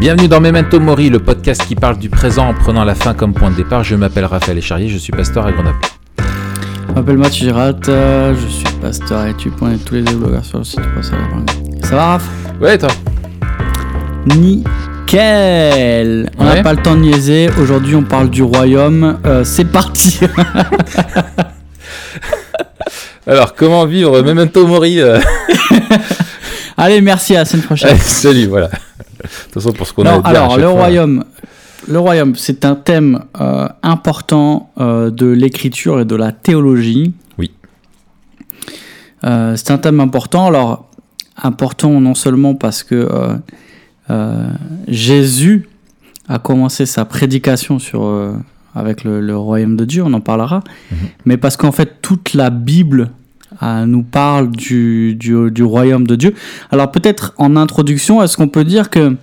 Bienvenue dans Memento Mori, le podcast qui parle du présent en prenant la fin comme point de départ. Je m'appelle Raphaël Echarrier, je suis pasteur à Grenoble. Je m'appelle Mathieu Girat, euh, je suis pasteur et tu pointes tous les blogueurs sur le site Ça va Raph? Ouais, toi? Nickel On n'a Ouais. pas le temps de niaiser, aujourd'hui on parle du royaume, Euh, c'est parti Alors, comment vivre Memento Mori euh, Allez, merci, à la semaine prochaine. allez, Salut, voilà. De toute façon, pour ce qu'on a alors, le fois. royaume, le royaume, c'est un thème euh, important euh, de l'écriture et de la théologie. Oui. Euh, c'est un thème important. Alors, important non seulement parce que Jésus a commencé sa prédication sur, avec le, le royaume de Dieu, on en parlera, Mhm. mais parce qu'en fait, toute la Bible euh, nous parle du, du, du royaume de Dieu. Alors, peut-être en introduction, est-ce qu'on peut dire que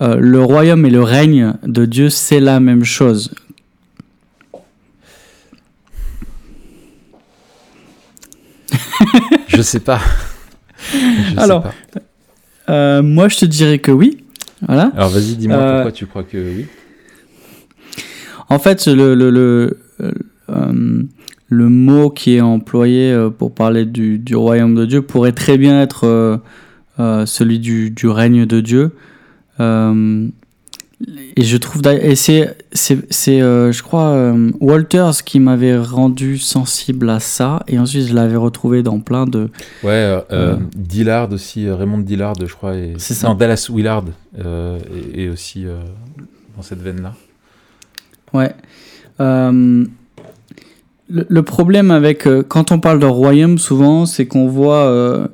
euh, le royaume et le règne de Dieu, c'est la même chose? Je sais pas. Je sais Alors. pas. Euh, moi, je te dirais que oui. Voilà. Alors, vas-y, dis-moi Euh, pourquoi tu crois que oui. En fait, le, le, le, euh, le mot qui est employé euh, pour parler du, du royaume de Dieu pourrait très bien être euh, euh, celui du, du règne de Dieu. Et je trouve, et c'est, c'est, c'est, je crois, Walters qui m'avait rendu sensible à ça, et ensuite je l'avais retrouvé dans plein de, Ouais, euh, Dillard aussi, Raymond Dillard, je crois. C'est ça. Non, Dallas Willard euh, et, et aussi euh, dans cette veine-là. Ouais. Le, le problème avec euh, quand on parle de royaume, souvent, c'est qu'on voit euh,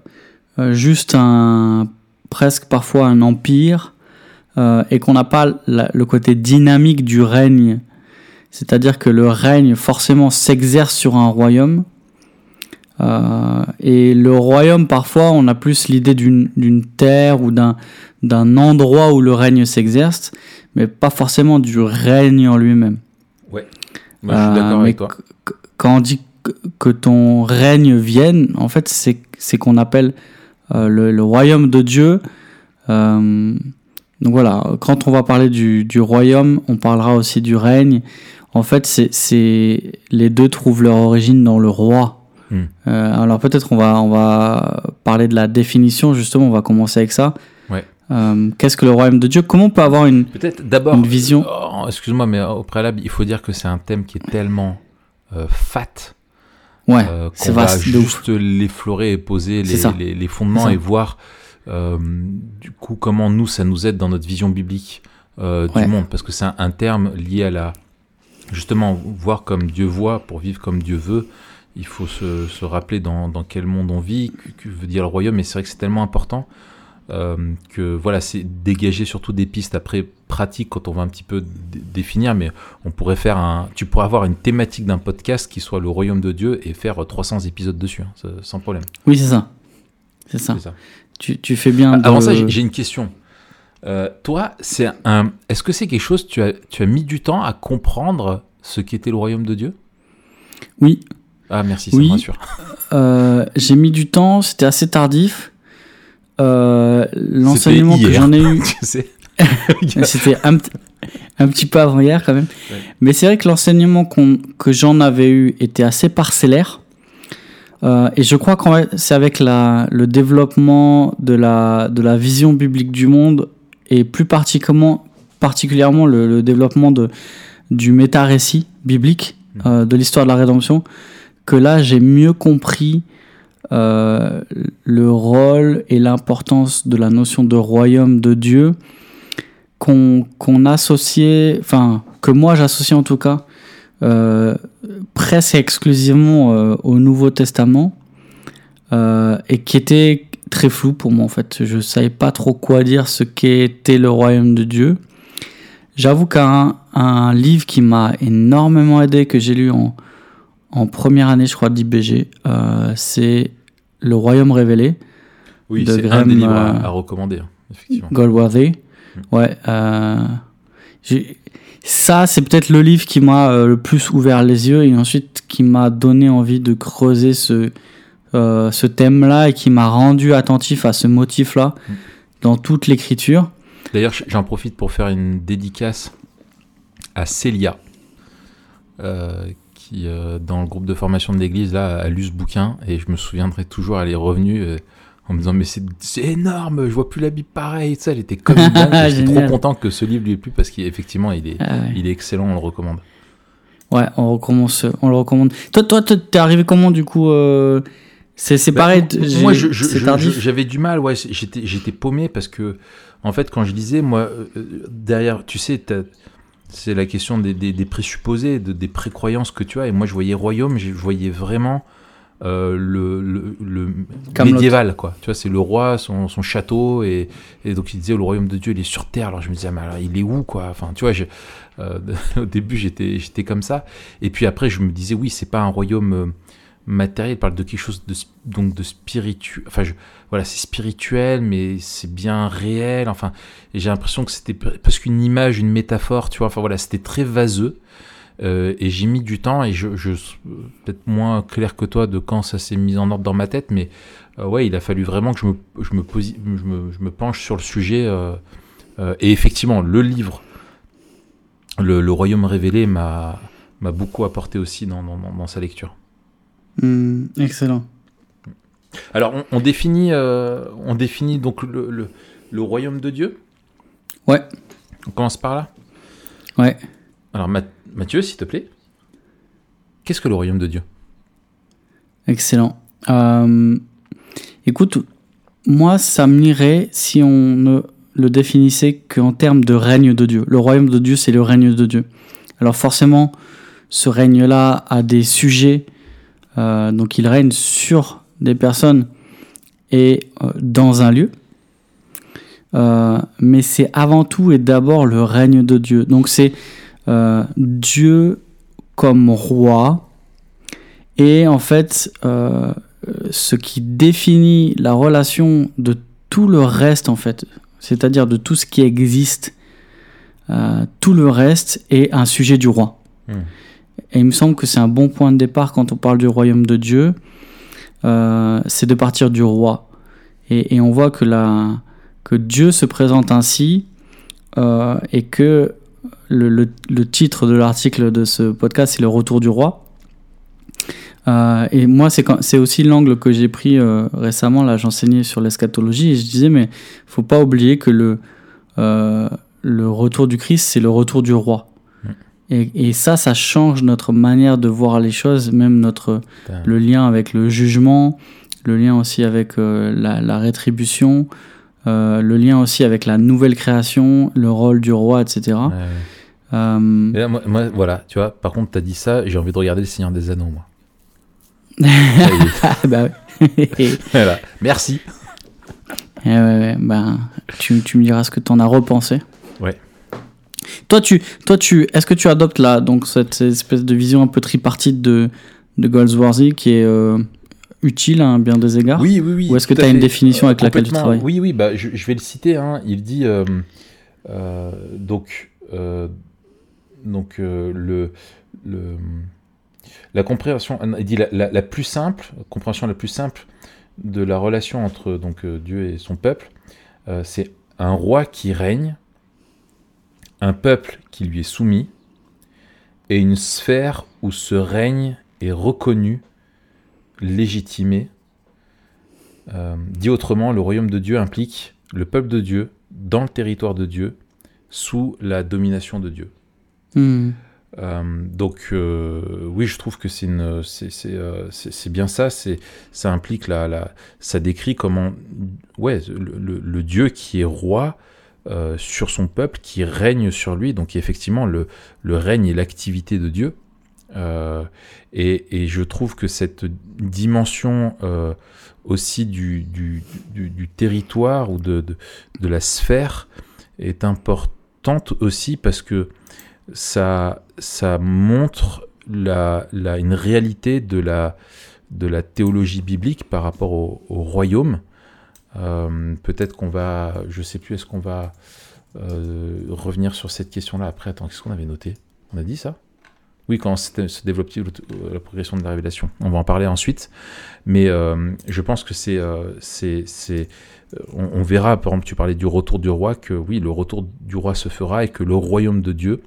euh, juste un presque parfois un empire euh, et qu'on n'a pas la- le côté dynamique du règne. C'est-à-dire que le règne forcément s'exerce sur un royaume. Et le royaume, parfois, on a plus l'idée d'une terre ou d'un d'un endroit où le règne s'exerce, mais pas forcément du règne en lui-même. Moi, je suis d'accord avec toi. Qu- qu- Quand on dit que, ton règne vienne, en fait, c'est qu'on appelle euh, le, le royaume de Dieu. Euh, donc voilà, quand on va parler du, du royaume, on parlera aussi du règne. En fait, c'est les deux trouvent leur origine dans le roi. Hmm. Euh, alors peut-être on va on va parler de la définition justement. On va commencer avec ça. Ouais. Euh, Qu'est-ce que le royaume de Dieu? Comment on peut avoir une Peut-être d'abord. une vision? Oh, Excuse-moi, mais au préalable, il faut dire que c'est un thème qui est tellement fat ouais, euh, c'est va vaste juste l'effleurer et poser les, les, les fondements et voir euh, du coup comment nous ça nous aide dans notre vision biblique euh, Ouais. du monde. Parce que c'est un, un terme lié à la justement voir comme Dieu voit pour vivre comme Dieu veut. Il faut se, se rappeler dans, dans quel monde on vit que, que veut dire le royaume. Et c'est vrai que c'est tellement important euh, que voilà c'est dégager surtout des pistes après pratiques quand on va un petit peu dé- définir mais on pourrait faire un tu pourrais avoir une thématique d'un podcast qui soit le royaume de Dieu et faire 300 épisodes dessus hein, sans problème Oui, c'est ça. C'est ça. Tu, tu fais bien. Avant ça, j'ai j'ai une question. Euh, toi, c'est un. Est-ce que c'est quelque chose tu as tu as mis du temps à comprendre ce qu'était le royaume de Dieu? Oui, Ah merci, ça Oui. me rassure. euh, j'ai mis du temps, c'était assez tardif. Euh, L'enseignement que j'en ai eu, c'était un, petit peu avant hier quand même. Ouais. Mais c'est vrai que l'enseignement que j'en avais eu était assez parcellaire. Euh, et je crois que c'est avec la, le développement de la, de la vision biblique du monde et plus particulièrement, particulièrement le, le développement de, du méta-récit biblique euh, de l'histoire de la rédemption que là j'ai mieux compris euh, le rôle et l'importance de la notion de royaume de Dieu qu'on associait, enfin que moi j'associe en tout cas euh, presque exclusivement euh, au Nouveau Testament et qui était très flou pour moi en fait. Je savais pas trop quoi dire ce qu'était le royaume de Dieu. J'avoue qu'un un livre qui m'a énormément aidé, que j'ai lu en, en première année, je crois, d'IBG, c'est Le Royaume révélé, Oui, c'est un des livres à, euh, à recommander, hein, effectivement. Goldworthy. Ouais. Euh, ça, c'est peut-être le livre qui m'a euh, le plus ouvert les yeux et ensuite qui m'a donné envie de creuser ce, euh, ce thème-là et qui m'a rendu attentif à ce motif-là Mm. dans toute l'écriture. D'ailleurs, j'en profite pour faire une dédicace à Célia, euh, qui, euh, dans le groupe de formation de l'église, là, a lu ce bouquin, et je me souviendrai toujours, elle est revenue euh, en me disant, mais c'est énorme, je vois plus la Bible pareil, ça, elle était comme une dingue, J'étais trop content que ce livre lui ait plu, parce qu'effectivement, il est, Ah ouais. il est excellent, on le recommande. Ouais, on recommence, on le recommande. Toi, toi, t'es arrivé comment du coup euh, C'est Bah, pareil. moi, j'avais du mal, ouais, j'étais, paumé parce que, en fait, quand je lisais, moi, euh, euh, derrière, tu sais, c'est la question des, des- des présupposés, de- des précroyances que tu as, et moi, je voyais royaume, je voyais vraiment euh, le, le, médiéval, quoi. Tu vois, c'est le roi, son, son château, et, et donc il disait, le royaume de Dieu, il est sur terre. Alors je me disais, mais alors, il est où, quoi? Enfin, tu vois, je- euh, au début, j'étais, j'étais comme ça, et puis après, je me disais, oui, c'est pas un royaume euh, matériel, il parle de quelque chose de, donc de spirituel. Enfin, je, voilà, c'est spirituel, mais c'est bien réel. Enfin, j'ai l'impression que c'était pre- presque une image, une métaphore, tu vois. Enfin, voilà, c'était très vaseux. Euh, et j'ai mis du temps, et je, je peut-être moins clair que toi de quand ça s'est mis en ordre dans ma tête, mais euh, ouais, il a fallu vraiment que je me, je me, je me, penche sur le sujet. euh, euh, et effectivement, le livre, le, Royaume révélé, m'a beaucoup apporté aussi dans, sa lecture. Hmm, excellent. Alors, on, on définit, euh, on définit donc le, le, le royaume de Dieu. Ouais. On commence par là. Ouais. Alors, Ma- Mathieu, s'il te plaît, qu'est-ce que le royaume de Dieu? Excellent. Euh, écoute, moi, ça m'irait si on ne le définissait qu'en termes de règne de Dieu. Le royaume de Dieu, c'est le règne de Dieu. Alors forcément, ce règne-là a des sujets, euh, donc il règne sur des personnes et euh, dans un lieu. Euh, mais c'est avant tout et d'abord le règne de Dieu. Donc c'est euh, Dieu comme roi, et en fait, ce qui définit la relation de tout le reste, en fait, c'est-à-dire de tout ce qui existe, tout le reste est un sujet du roi. Hmm. Et il me semble que c'est un bon point de départ quand on parle du royaume de Dieu, euh, c'est de partir du roi. Et, on voit que, que Dieu se présente ainsi euh, et que le, titre de l'article de ce podcast, c'est le retour du roi. Euh, et moi, c'est aussi l'angle que j'ai pris récemment. Là, j'enseignais sur l'eschatologie et je disais, mais faut pas oublier que le retour du Christ, c'est le retour du roi. Et, et ça, ça change notre manière de voir les choses, même notre, le lien avec le jugement, le lien aussi avec euh, la, la rétribution, euh, le lien aussi avec la nouvelle création, le rôle du roi, etc. Ouais, ouais. Euh, Et là, moi, moi, voilà, tu vois, par contre, tu as dit ça, et j'ai envie de regarder le Seigneur des Anneaux, moi. Ah, bah. Et voilà. Merci. ouais, ouais, ben, tu, tu me diras ce que tu en as repensé. Ouais. Toi, tu, toi, tu, est-ce que tu adoptes là, donc cette espèce de vision un peu tripartite de, de Goldsworthy qui est euh, utile à un bien des égards? Oui, oui, oui. Ou est-ce que tu as une définition avec laquelle tu travailles? Oui, oui, bah, je, je vais le citer. hein. Il dit euh, euh, donc, donc le, le, la compréhension, il dit la, la- la plus simple, compréhension la plus simple de la relation entre donc Dieu et son peuple, euh, c'est un roi qui règne, un peuple qui lui est soumis, et une sphère où ce règne est reconnu, légitimé. Euh, dit autrement, le royaume de Dieu implique le peuple de Dieu dans le territoire de Dieu, sous la domination de Dieu. Hmm. Euh, donc euh, oui, je trouve que c'est bien ça. C'est, ça implique la, la, ça décrit comment, ouais, le, le- le Dieu qui est roi euh, sur son peuple, qui règne sur lui. Donc effectivement, le, le règne et l'activité de Dieu. Euh, et, et je trouve que cette dimension euh, aussi du, du, territoire ou de, de, la sphère est importante aussi parce que ça, ça montre la, la- une réalité de la, de la théologie biblique par rapport au royaume. Euh, Peut-être qu'on va, je sais plus, est-ce qu'on va euh, revenir sur cette question-là après Attends, qu'est-ce qu'on avait noté? On a dit ça? Oui, quand se développe la progression de la révélation? On va en parler ensuite. Mais je pense que c'est. c'est on, on, verra, par exemple, tu parlais du retour du roi, que oui, le retour du roi se fera et que le royaume de Dieu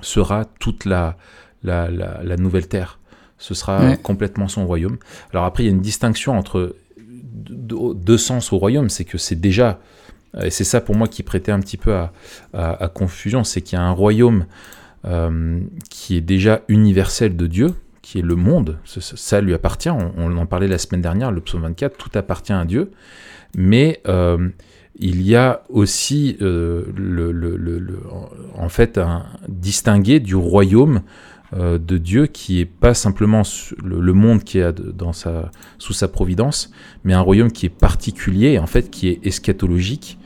sera toute la, la, la, nouvelle terre. Ce sera complètement son royaume. Alors après, il y a une distinction entre deux sens au royaume, c'est que c'est déjà, et c'est ça pour moi qui prêtait un petit peu à, confusion, c'est qu'il y a un royaume euh, qui est déjà universel de Dieu, qui est le monde, ça, lui appartient, on, en parlait la semaine dernière, le psaume 24, tout appartient à Dieu, mais euh, il y a aussi euh, le, en fait un distingué du royaume euh, de Dieu qui est pas simplement le, monde qui est dans sa, sous sa providence, mais un royaume qui est particulier, en fait, qui est eschatologique,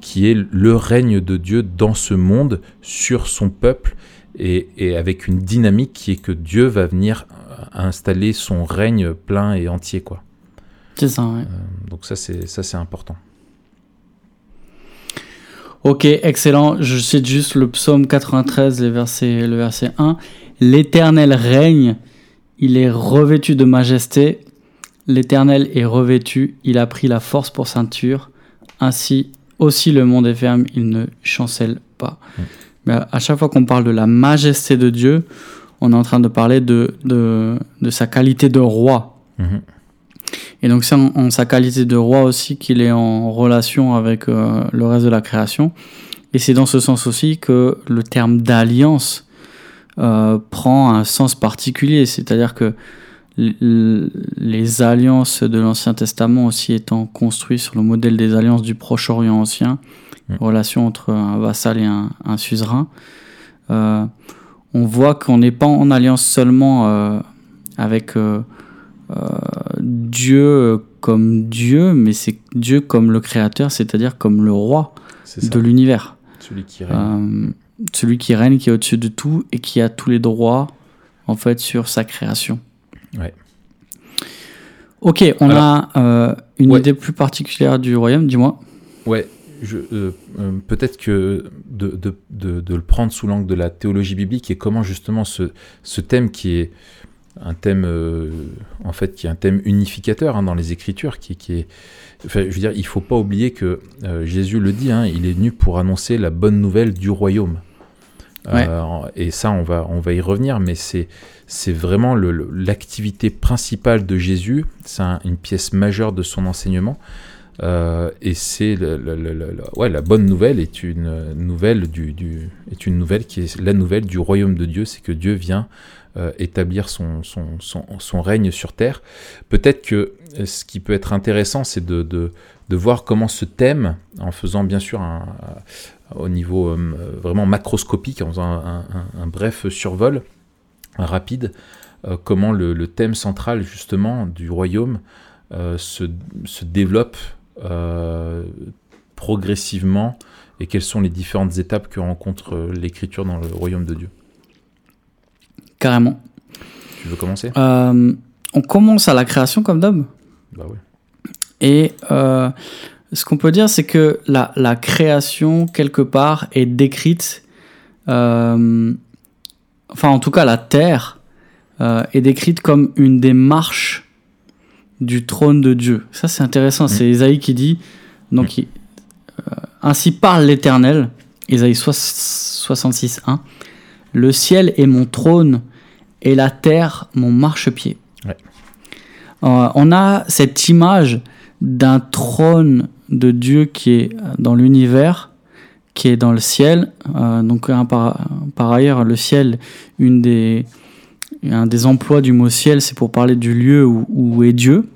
qui est le règne de Dieu dans ce monde, sur son peuple, et, avec une dynamique qui est que Dieu va venir installer son règne plein et entier, quoi. C'est ça, ouais. Euh, donc ça, c'est ça, c'est important. Ok, excellent. Je cite juste le psaume 93, le verset, le verset 1. L'Éternel règne, il est revêtu de majesté. L'Éternel est revêtu, il a pris la force pour ceinture. Ainsi aussi le monde est ferme, il ne chancelle pas. Mm. Mais à chaque fois qu'on parle de la majesté de Dieu, on est en train de parler de, de, sa qualité de roi. Mm-hmm. Et donc c'est en, sa qualité de roi aussi qu'il est en relation avec euh, le reste de la création. Et c'est dans ce sens aussi que le terme d'alliance euh, prend un sens particulier, c'est-à-dire que les alliances de l'Ancien Testament aussi étant construites sur le modèle des alliances du Proche-Orient ancien, mm. relation entre un vassal et un, suzerain, euh, on voit qu'on n'est pas en alliance seulement avec Dieu comme Dieu, mais c'est Dieu comme le créateur, c'est-à-dire comme le roi de l'univers. Celui qui règne. Euh, celui qui règne, qui est au-dessus de tout et qui a tous les droits en fait sur sa création. Ouais. Ok, on a euh, une idée plus particulière du royaume, dis-moi. Ouais, euh, peut-être que de, de, de, le prendre sous l'angle de la théologie biblique et comment justement ce, ce thème qui est un thème euh, en fait qui est un thème unificateur hein, dans les Écritures, qui, qui est, je veux dire, il faut pas oublier que euh, Jésus le dit, hein, il est venu pour annoncer la bonne nouvelle du royaume. Euh, et ça, on va, on va y revenir, mais c'est, c'est vraiment l'activité principale de Jésus. C'est une pièce majeure de son enseignement. et c'est ouais, la bonne nouvelle est une nouvelle du, du, est une nouvelle qui est la nouvelle du royaume de Dieu, c'est que Dieu vient euh, établir son, règne sur Terre. Peut-être que euh, ce qui peut être intéressant, c'est de, voir comment ce thème, en faisant bien sûr un, au niveau euh, vraiment macroscopique, en faisant un, bref survol, rapide, comment le, thème central justement du royaume se, développe progressivement et quelles sont les différentes étapes que rencontre l'écriture dans le royaume de Dieu. Carrément. Tu veux commencer? Euh, On commence à la création comme d'hab. Bah oui. Et euh, ce qu'on peut dire, c'est que la, la, création, quelque part, est décrite. Euh, enfin, en tout cas, la terre est décrite comme une des marches du trône de Dieu. Ça, c'est intéressant. C'est Isaïe qui dit donc, Ainsi parle l'Éternel, Isaïe 66, 1. Le ciel est mon trône et la terre mon marchepied. Euh, on a cette image d'un trône de Dieu qui est dans l'univers, qui est dans le ciel. Euh, donc par, ailleurs, le ciel, une des, un des emplois du mot ciel, c'est pour parler du lieu où, est Dieu.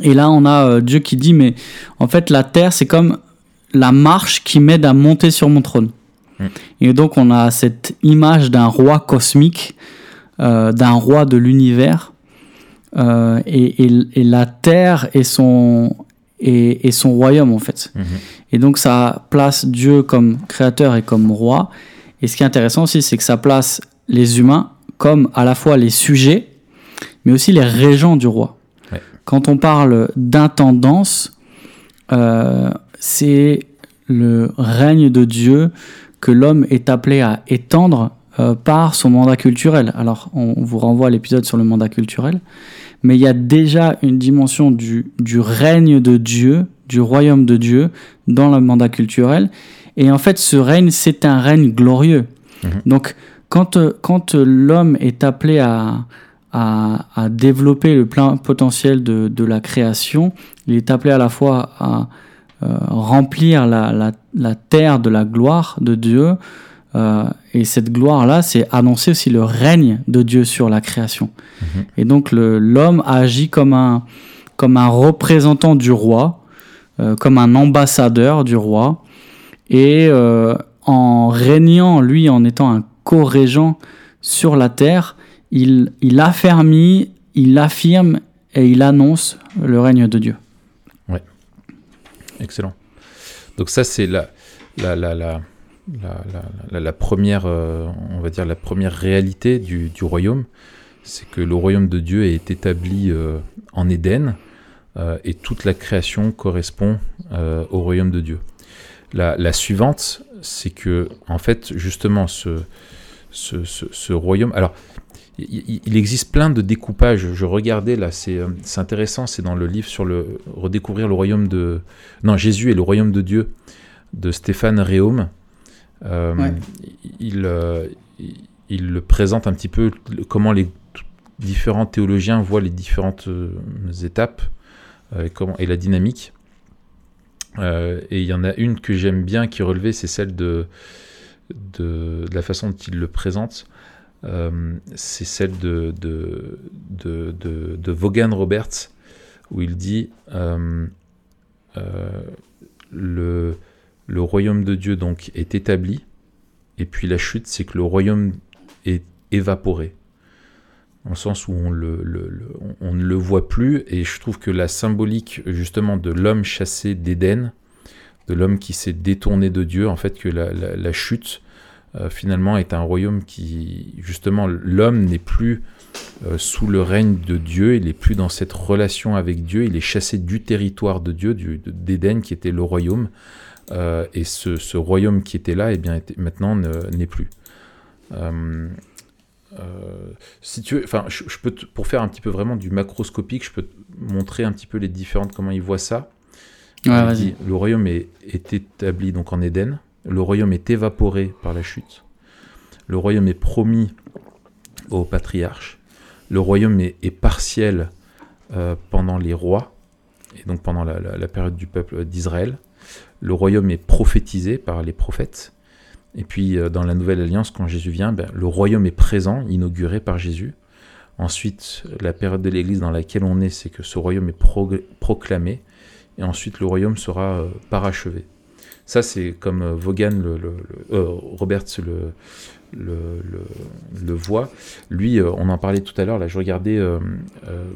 Et là, on a euh, Dieu qui dit, mais en fait, la terre, c'est comme la marche qui m'aide à monter sur mon trône. Mm. Et donc, on a cette image d'un roi cosmique d'un roi de l'univers. Euh, et, la terre est son, et, son royaume en fait. Mhm. Et donc ça place Dieu comme créateur et comme roi. Et ce qui est intéressant aussi, c'est que ça place les humains comme à la fois les sujets, mais aussi les régents du roi. Quand on parle d'intendance, euh, c'est le règne de Dieu que l'homme est appelé à étendre euh, par son mandat culturel. Alors, on, vous renvoie à l'épisode sur le mandat culturel, mais il y a déjà une dimension du, du règne de Dieu, du royaume de Dieu dans le mandat culturel. Et en fait, ce règne, c'est un règne glorieux. Mhm. Donc, quand, quand l'homme est appelé à, à, à, développer le plein potentiel de, de, la création, il est appelé à la fois à euh, remplir la, la, la, terre de la gloire de Dieu, euh, et cette gloire-là, c'est annoncer aussi le règne de Dieu sur la création. Mhm. Et donc l'homme agit comme un, comme un représentant du roi, euh, comme un ambassadeur du roi, et euh, en régnant, lui, en étant un co-régent sur la terre, il, il affermit, il affirme et il annonce le règne de Dieu. Ouais, excellent. Donc ça, c'est la, la, la, la la, première, euh, on va dire la première réalité du, royaume, c'est que le royaume de Dieu est établi euh, en Éden euh, et toute la création correspond au royaume de Dieu. La, suivante, c'est que en fait justement ce, ce, royaume, alors il, existe plein de découpages. Je regardais là, c'est intéressant, c'est dans le livre sur le redécouvrir le royaume de, non Jésus et le royaume de Dieu de Stéphane Réaume. Euh, il, euh, il, le présente un petit peu comment les différents théologiens voient les différentes euh, étapes et, comment, et la dynamique. et il y en a une que j'aime bien qui est relevée, c'est celle de, de, la façon dont il le présente. c'est celle de, de, de, de, Vaughan Roberts, où il dit le, le royaume de Dieu donc est établi, et puis la chute, c'est que le royaume est évaporé, dans le sens où on, ne le voit plus, et je trouve que la symbolique justement de l'homme chassé d'Éden, de l'homme qui s'est détourné de Dieu, en fait que la, chute euh, finalement est un royaume qui justement l'homme n'est plus euh, sous le règne de Dieu, il n'est plus dans cette relation avec Dieu, il est chassé du territoire de Dieu, d'Éden qui était le royaume, euh, et ce, royaume qui était là, et eh bien, maintenant n'est plus. Euh, euh, si tu veux, enfin, je, peux pour faire un petit peu vraiment du macroscopique, je peux te montrer un petit peu les différentes comment ils voient ça. le royaume est, établi donc en Éden. Le royaume est évaporé par la chute. Le royaume est promis au patriarche. Le royaume est, partiel pendant les rois et donc pendant la période du peuple d'Israël le royaume est prophétisé par les prophètes. Et puis euh, dans la nouvelle alliance, quand Jésus vient, ben, le royaume est présent, inauguré par Jésus. Ensuite, la période de l'Église dans laquelle on est, c'est que ce royaume est proclamé. Et ensuite, le royaume sera euh, parachevé. Ça, c'est comme euh, Vaughan, le, le, le, voit. Lui, on en parlait tout à l'heure, là, je regardais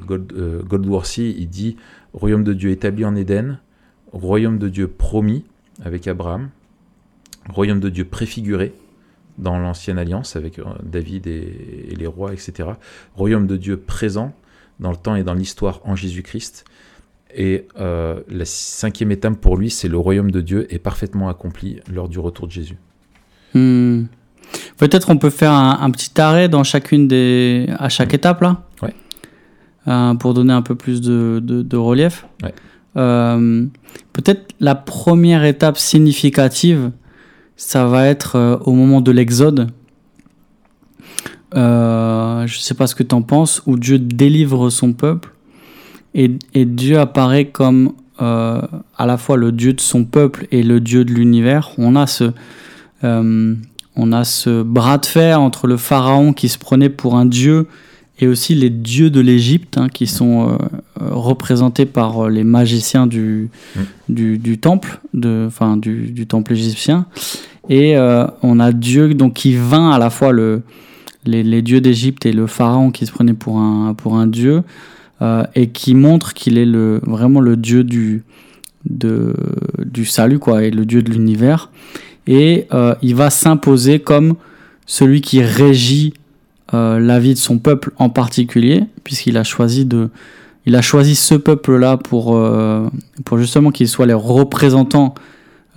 Gold, Goldworthy, il dit Royaume de Dieu établi en Éden, royaume de Dieu promis avec Abraham, royaume de Dieu préfiguré dans l'ancienne alliance avec euh, David et, les rois, etc. Royaume de Dieu présent dans le temps et dans l'histoire en Jésus-Christ. Et euh, la cinquième étape pour lui, c'est le royaume de Dieu est parfaitement accompli lors du retour de Jésus. Hmm. Peut-être on peut faire un, petit arrêt dans chacune des, à chaque étape là, ouais. Euh, pour donner un peu plus de, de relief? Ouais. Euh, peut-être la première étape significative, ça va être euh, au moment de l'Exode. Euh, je ne sais pas ce que tu en penses, où Dieu délivre son peuple et, Dieu apparaît comme à la fois le Dieu de son peuple et le Dieu de l'univers. On a ce, on a ce bras de fer entre le pharaon qui se prenait pour un dieu et aussi les dieux de l'Égypte hein, qui sont euh, euh, représentés par euh, les magiciens du, mm. du, du, temple, de, enfin du, du, temple égyptien. Et on a Dieu donc qui vint à la fois le, les, les dieux d'Égypte et le pharaon qui se prenait pour un, pour un dieu et qui montre qu'il est le, vraiment le dieu du, de, du salut quoi, et le dieu de l'univers. Et il va s'imposer comme celui qui régit euh, la vie de son peuple en particulier, puisqu'il a choisi ce peuple-là pour, euh, pour justement qu'ils soient les représentants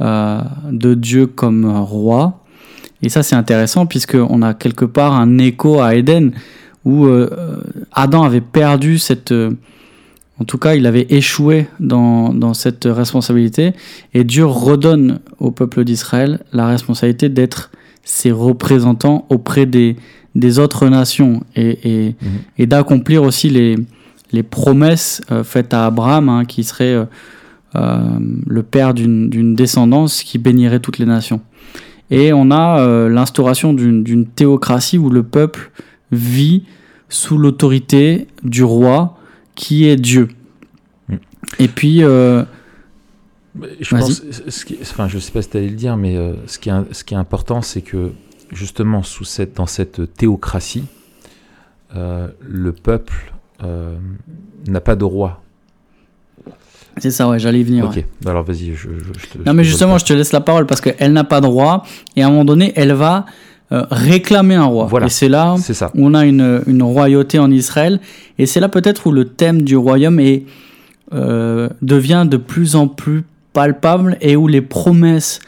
euh, de Dieu comme roi. Et ça, c'est intéressant puisqu'on a quelque part un écho à Éden où Adam avait perdu cette... en tout cas, il avait échoué dans, dans cette responsabilité. Et Dieu redonne au peuple d'Israël la responsabilité d'être ses représentants auprès des, des autres nations et, et, Mhm. et d'accomplir aussi les, les promesses euh, faites à Abraham, hein, qui serait euh, euh, le père d'une descendance qui bénirait toutes les nations. Et on a l'instauration d'une théocratie où le peuple vit sous l'autorité du roi qui est Dieu. Mm. Et puis, Je pense, ce qui, enfin, je sais pas si tu allais le dire, mais ce, qui est, ce qui est important, c'est que justement, sous cette, dans cette théocratie, euh, le peuple euh, n'a pas de roi. c'est ça, ouais, j'allais y venir. ok, ouais. bah alors vas-y, je, je- je te. Non, mais justement, je te laisse la parole parce qu'elle n'a pas de roi et à un moment donné, elle va euh, réclamer un roi. Voilà. Et c'est là C'est ça. où on a une, une royauté en Israël et c'est là peut-être où le thème du royaume est, devient de plus en plus palpable et où les promesses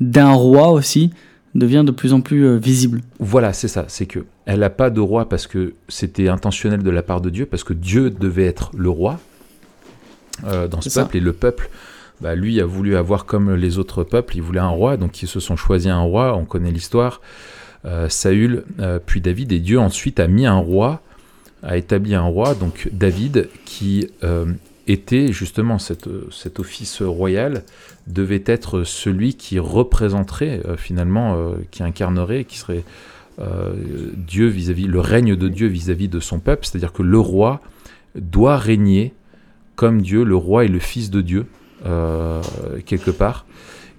d'un roi aussi deviennent de plus en plus euh, visibles. Voilà, c'est ça. C'est que elle n'a pas de roi parce que c'était intentionnel de la part de Dieu, parce que Dieu devait être le roi euh, dans ce ça. peuple. Et le peuple, bah, lui, a voulu avoir comme les autres peuples, il voulait un roi, donc ils se sont choisis un roi. On connaît l'histoire. Euh, Saül, euh, puis David, et Dieu ensuite a mis un roi, a établi un roi, donc David, qui était justement cet office royal, devait être celui qui représenterait euh, finalement, euh, qui incarnerait, qui serait euh, Dieu vis-à-vis, le règne de Dieu vis-à-vis de son peuple, c'est-à-dire que le roi doit régner comme Dieu, le roi est le fils de Dieu, quelque part.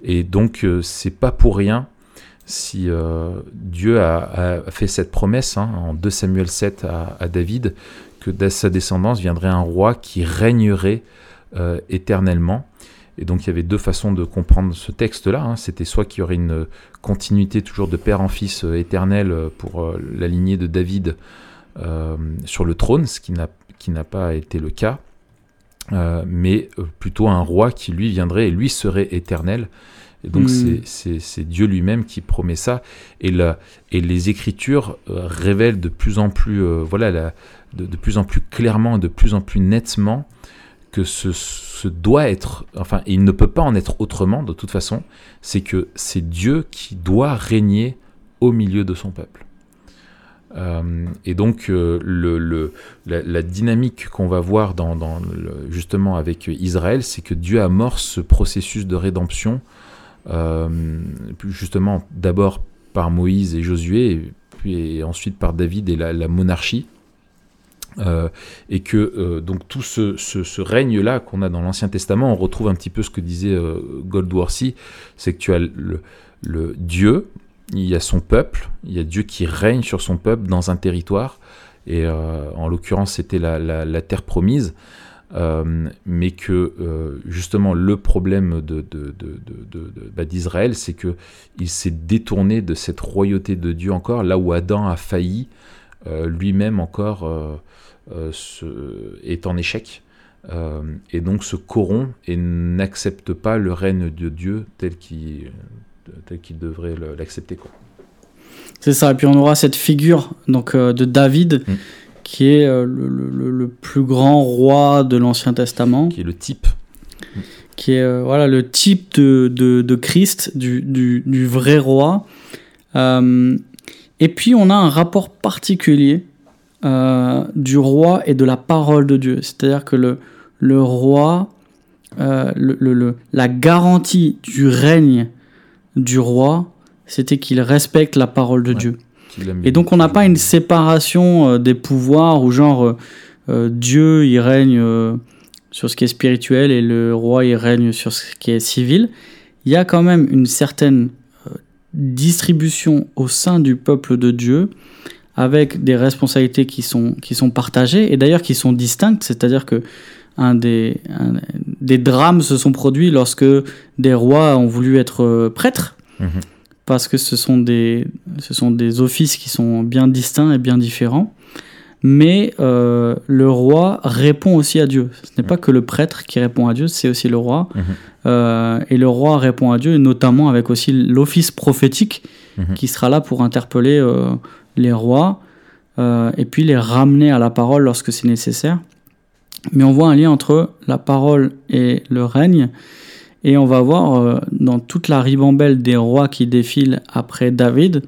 Et donc, euh, c'est pas pour rien si Dieu a, fait cette promesse hein, en 2 Samuel 7 à, à David, que de sa descendance viendrait un roi qui régnerait éternellement. Et donc il y avait deux façons de comprendre ce texte-là. hein. C'était soit qu'il y aurait une continuité toujours de père en fils euh, éternel euh, pour euh, la lignée de David euh, sur le trône, ce qui n'a pas été le cas, mais plutôt un roi qui lui viendrait et lui serait éternel. Et donc Mm. c'est- Dieu lui-même qui promet ça. Et, la, et les Écritures révèlent de plus en plus, voilà, la- de, de plus en plus clairement, de plus en plus nettement que ce, doit être, enfin, il ne peut pas en être autrement de toute façon, c'est que c'est Dieu qui doit régner au milieu de son peuple. Euh, et donc euh, la, dynamique qu'on va voir justement avec Israël, c'est que Dieu amorce ce processus de rédemption, euh, justement d'abord par Moïse et Josué, et puis ensuite par David et la monarchie. Euh, et que euh, donc tout ce, règne-là qu'on a dans l'Ancien Testament, on retrouve un petit peu ce que disait euh, Goldworthy, c'est que tu as le, Dieu, il y a son peuple, il y a Dieu qui règne sur son peuple dans un territoire, et euh, en l'occurrence c'était la, la- terre promise, mais que justement le problème bah, d'Israël, c'est que il s'est détourné de cette royauté de Dieu encore, là où Adam a failli, lui-même encore se- est en échec. euh, et donc se corrompt et n'accepte pas le règne de Dieu tel qu'il tel qu'il devrait l'accepter. C'est ça. Et puis on aura cette figure donc euh, de David, Mm. qui est euh, le, le- le plus grand roi de l'Ancien Testament, Qui est le type. qui est euh, voilà le type de, de, de Christ, du, du, du vrai roi. Euh, et puis on a un rapport particulier euh, du roi et de la parole de Dieu. C'est-à-dire que le, le roi, euh, le, le- le- la garantie du règne du roi, c'était qu'il respecte la parole de Ouais. Dieu. Et donc on n'a pas une séparation euh, des pouvoirs où genre Dieu il règne sur ce qui est spirituel et le roi il règne sur ce qui est civil. Il y a quand même une certaine distribution au sein du peuple de Dieu avec des responsabilités qui sont, qui sont partagées et d'ailleurs qui sont distinctes, c'est-à-dire que un des, un- des drames se sont produits lorsque des rois ont voulu être euh, prêtres Mhm. parce que ce sont des, ce sont des offices qui sont bien distincts et bien différents. mais euh, le roi répond aussi à Dieu. Ce n'est pas que le prêtre qui répond à Dieu, c'est aussi le roi. Mhm. Euh, et le roi répond à Dieu, et notamment avec aussi l'office prophétique Mhm. qui sera là pour interpeller euh, les rois euh, et puis les ramener à la parole lorsque c'est nécessaire. Mais on voit un lien entre la parole et le règne. Et on va voir euh, dans toute la ribambelle des rois qui défilent après David,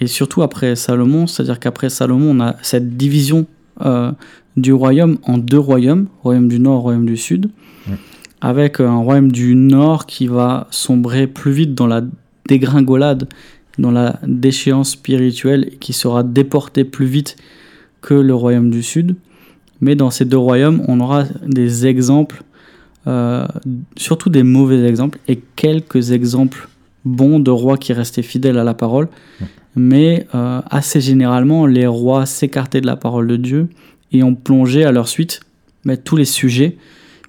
et surtout après Salomon, c'est-à-dire qu'après Salomon, on a cette division euh, du royaume en deux royaumes, royaume du nord, royaume du sud, avec un royaume du nord qui va sombrer plus vite dans la dégringolade, dans la déchéance spirituelle, et qui sera déporté plus vite que le royaume du sud. Mais dans ces deux royaumes, on aura des exemples, euh, surtout des mauvais exemples, et quelques exemples bons de rois qui restaient fidèles à la parole. Mais euh, assez généralement, les rois s'écartaient de la parole de Dieu et ont plongé à leur suite mais, tous les sujets,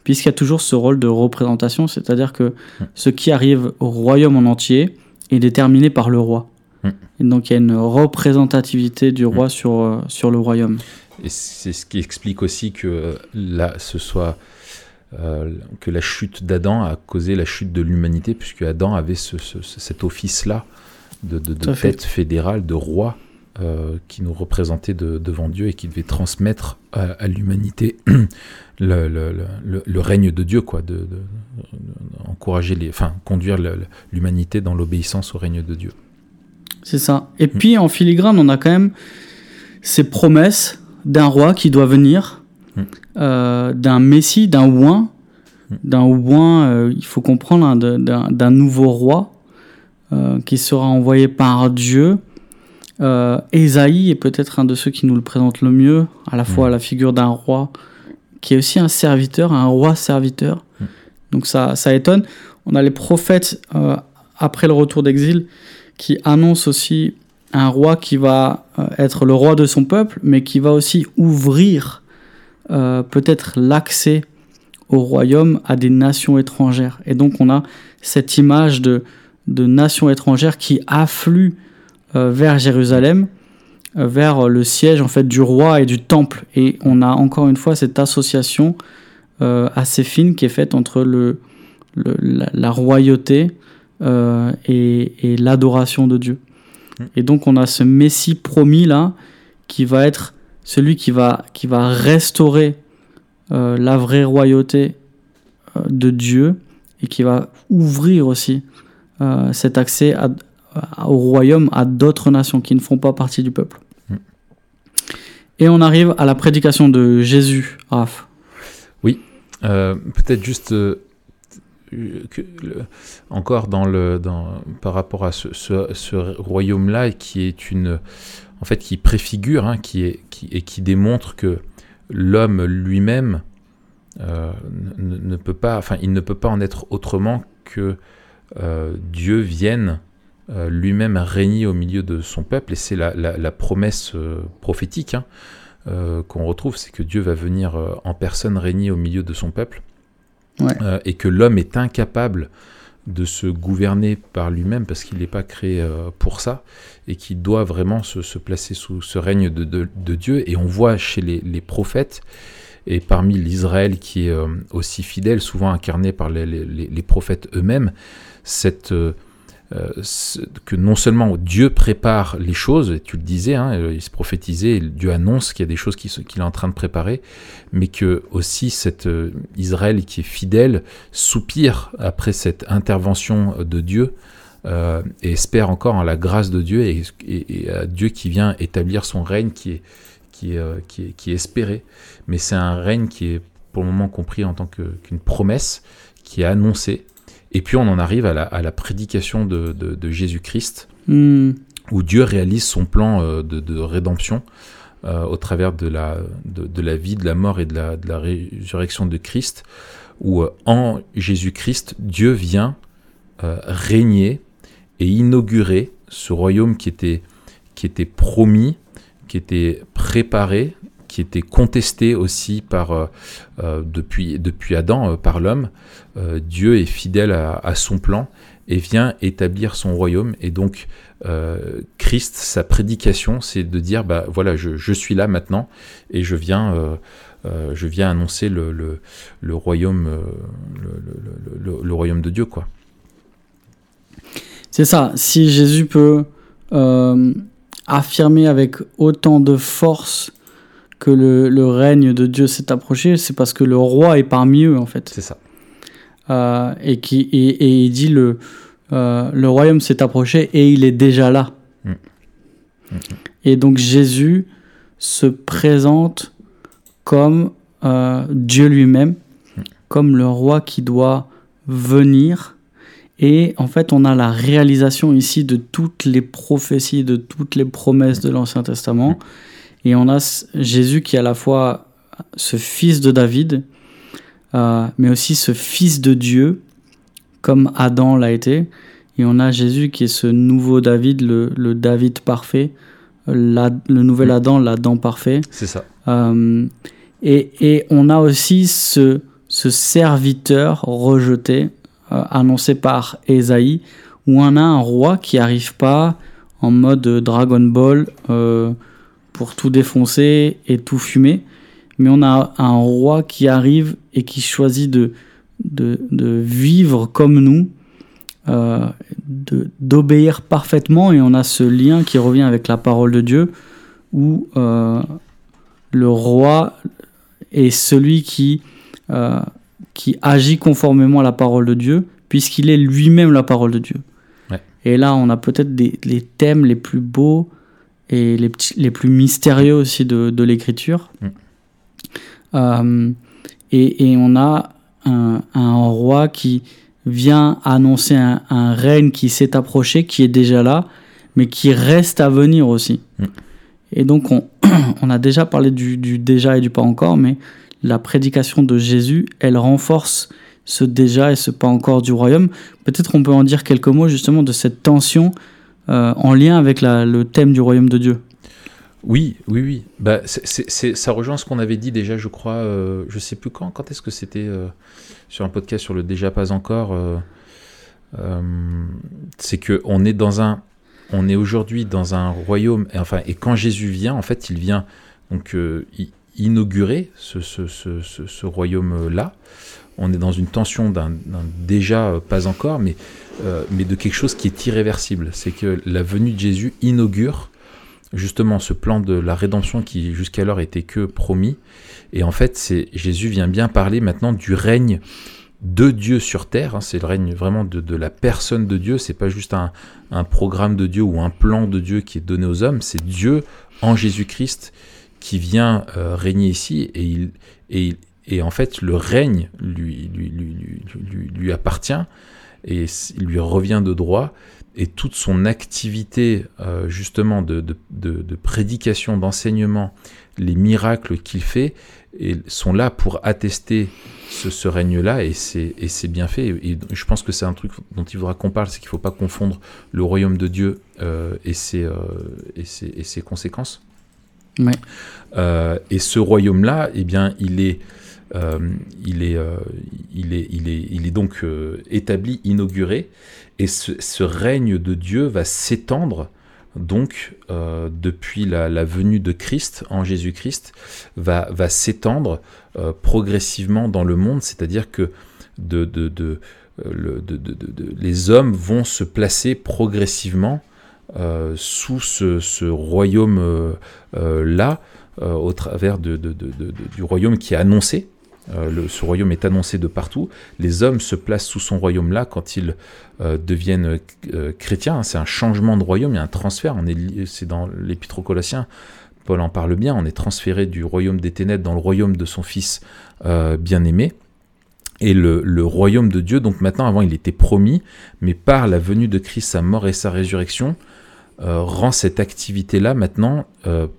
puisqu'il y a toujours ce rôle de représentation, c'est-à-dire que ce qui arrive au royaume en entier est déterminé par le roi. Mm. Et donc il y a une représentativité du roi sur, euh, sur le royaume. Et c'est ce qui explique aussi que là, ce soit euh, que la chute d'Adam a causé la chute de l'humanité, puisque Adam avait ce- ce- ce- cet office-là de, de, fait. tête fédérale, de roi, euh, qui nous représentait de- devant Dieu et qui devait transmettre à, à l'humanité le, le- le- le- le règne de Dieu, quoi, de, de- de- encourager les, enfin, conduire l'humanité dans l'obéissance au règne de Dieu. C'est ça. Et puis en filigrane, on a quand même ces promesses d'un roi qui doit venir, Mm. euh, d'un messie, d'un oin, Mm. d'un oin, euh, il faut comprendre, hein, d'un nouveau roi qui sera envoyé par Dieu. Euh, Ésaïe est peut-être un de ceux qui nous le présentent le mieux, à la fois Mm. la figure d'un roi qui est aussi un serviteur, un roi serviteur. Mm. Donc ça, ça étonne. On a les prophètes euh, après le retour d'exil qui annoncent aussi un roi qui va euh, être le roi de son peuple, mais qui va aussi ouvrir euh, peut-être l'accès au royaume à des nations étrangères. Et donc on a cette image de, de nations étrangères qui affluent vers Jérusalem, euh, vers le siège en fait du roi et du temple. Et on a encore une fois cette association euh, assez fine qui est faite entre le, le- la, la royauté euh, et, et l'adoration de Dieu. Et donc on a ce Messie promis là qui va être celui qui va, qui va restaurer euh, la vraie royauté euh, de Dieu et qui va ouvrir aussi euh, cet accès à- au royaume à d'autres nations qui ne font pas partie du peuple. Mm. Et on arrive à la prédication de Jésus, Raph. Euh, Peut-être juste euh, que le- encore dans le, dans, par rapport à ce, ce- ce royaume-là, qui est une, en fait, qui préfigure, hein, qui est, qui, et qui démontre que l'homme lui-même euh, ne, ne peut pas, enfin, il ne peut pas en être autrement que euh, Dieu vienne euh, lui-même régner au milieu de son peuple, et c'est la, la- la promesse euh, prophétique. hein, euh, qu'on retrouve, c'est que Dieu va venir en personne régner au milieu de son peuple, Ouais. Et que l'homme est incapable de se gouverner par lui-même parce qu'il n'est pas créé pour ça, et qu'il doit vraiment se, se placer sous ce règne de, de- de Dieu. Et on voit chez les, les prophètes, et parmi l'Israël qui est aussi fidèle, souvent incarné par les, les- les- les prophètes eux-mêmes, cette, ce- que non seulement Dieu prépare les choses, et tu le disais, hein, euh, il se prophétisait, Dieu annonce qu'il y a des choses qui se- qu'il est en train de préparer, mais que aussi cet euh, Israël qui est fidèle soupire après cette intervention de Dieu euh, et espère encore en la grâce de Dieu et, à Dieu qui vient établir son règne qui est, qui est, euh, qui est, espéré. Mais c'est un règne qui est pour le moment compris en tant qu'une promesse qui est annoncée. Et puis on en arrive à la, à la prédication de, de- de Jésus-Christ, Hmm. où Dieu réalise son plan euh, de, de rédemption euh, au travers de la, de, de la vie, de la mort et de la, résurrection de Christ, où euh, en Jésus-Christ, Dieu vient euh, régner et inaugurer ce royaume qui était, qui était promis, qui était préparé, qui était contesté aussi par, depuis, depuis Adam par l'homme. Dieu est fidèle à, son plan et vient établir son royaume. Et donc, Christ, sa prédication, c'est de dire, bah voilà, je, je, suis là maintenant et je viens euh, je viens annoncer le, le, royaume, euh, le, royaume de Dieu, quoi. C'est ça. Si Jésus peut euh, affirmer avec autant de force que le, règne de Dieu s'est approché, c'est parce que le roi est parmi eux, en fait. C'est ça. et, qui, et, il dit le, le royaume s'est approché et il est déjà là. Mm. Mm, mm. Et donc Jésus se présente comme euh, Dieu lui-même, comme le roi qui doit venir. Et en fait, on a la réalisation ici de toutes les prophéties, de toutes les promesses de l'Ancien Testament. Et on a Jésus qui est à la fois ce fils de David, euh, mais aussi ce fils de Dieu, comme Adam l'a été. Et on a Jésus qui est ce nouveau David, le, David parfait, le nouvel Adam, l'Adam parfait. C'est ça. Euh, et, on a aussi ce, serviteur rejeté, euh, annoncé par Esaïe, où on a un roi qui n'arrive pas en mode Dragon Ball euh, pour tout défoncer et tout fumer, mais on a un roi qui arrive et qui choisit de, de, vivre comme nous, euh, d'obéir parfaitement, et on a ce lien qui revient avec la parole de Dieu, où le roi est celui qui, euh, qui agit conformément à la parole de Dieu, puisqu'il est lui-même la parole de Dieu. Et là, on a peut-être les thèmes les plus beaux et les, les plus mystérieux aussi de, de l'écriture. Mm. Euh, et, et, on a un, un, roi qui vient annoncer un, un règne qui s'est approché, qui est déjà là, mais qui reste à venir aussi. Mm. Et donc, on, on a déjà parlé du, déjà et du pas encore, mais la prédication de Jésus, elle renforce ce déjà et ce pas encore du royaume. Peut-être on peut en dire quelques mots justement de cette tension en lien avec le thème du royaume de Dieu. Oui, oui, oui. Bah, ça rejoint ce qu'on avait dit déjà, je crois, euh, je sais plus quand. Quand est-ce que c'était euh, sur un podcast sur le déjà pas encore C'est que on est dans un on est aujourd'hui dans un royaume, et, enfin, et quand Jésus vient, en fait, il vient donc euh, inaugurer ce, royaume-là. On est dans une tension d'un déjà euh, pas encore, mais, euh, mais de quelque chose qui est irréversible. C'est que la venue de Jésus inaugure justement ce plan de la rédemption qui jusqu'alors était que promis. Et en fait, Jésus vient bien parler maintenant du règne de Dieu sur terre. Hein, c'est le règne vraiment de, la personne de Dieu. C'est pas juste un, programme de Dieu ou un plan de Dieu qui est donné aux hommes. C'est Dieu en Jésus-Christ qui vient euh, régner ici et, il, et, en fait le règne lui, lui, lui, lui, appartient et il lui revient de droit et toute son activité euh, justement de, de, de prédication, d'enseignement, les miracles qu'il fait et sont là pour attester ce, règne-là et c'est bien fait. Et je pense que c'est un truc dont il faudra qu'on parle, c'est qu'il ne faut pas confondre le royaume de Dieu euh, et, ses, euh, et, ses, et, ses, conséquences. Euh, et ce royaume-là, eh bien, il est, il est, il est, il est, il est donc établi, inauguré, et ce, ce, règne de Dieu va s'étendre donc euh, depuis la, venue de Christ en Jésus-Christ, va, va s'étendre euh, progressivement dans le monde, c'est-à-dire que de, de, de, euh, les hommes vont se placer progressivement sous ce, royaume-là, au travers du royaume qui est annoncé, euh, ce royaume est annoncé de partout. Les hommes se placent sous son royaume-là quand ils euh, deviennent euh, chrétiens. C'est un changement de royaume, il y a un transfert. C'est dans l'Épître aux Colossiens, Paul en parle bien. On est transféré du royaume des ténèbres dans le royaume de son Fils bien-aimé. Et le, le, royaume de Dieu, donc maintenant, avant, il était promis, mais par la venue de Christ, sa mort et sa résurrection, rend cette activité-là maintenant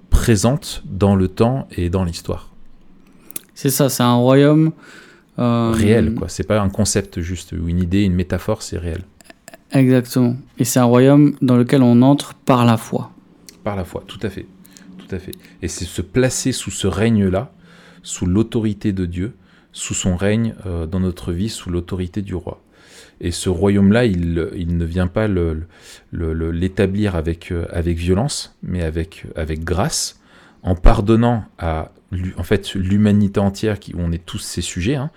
présente dans le temps et dans l'histoire. C'est ça, c'est un royaume. Euh, réel, quoi. C'est pas un concept juste, ou une idée, une métaphore, c'est réel. Exactement. Et c'est un royaume dans lequel on entre par la foi. Par la foi, tout à fait. Tout à fait. Et c'est se placer sous ce règne-là, sous l'autorité de Dieu, sous son règne euh, dans notre vie, sous l'autorité du roi. Et ce royaume-là, il, ne vient pas l'établir avec, euh, avec violence, mais avec, avec grâce, en pardonnant à en fait l'humanité entière, qui, on est tous ces sujets, hein,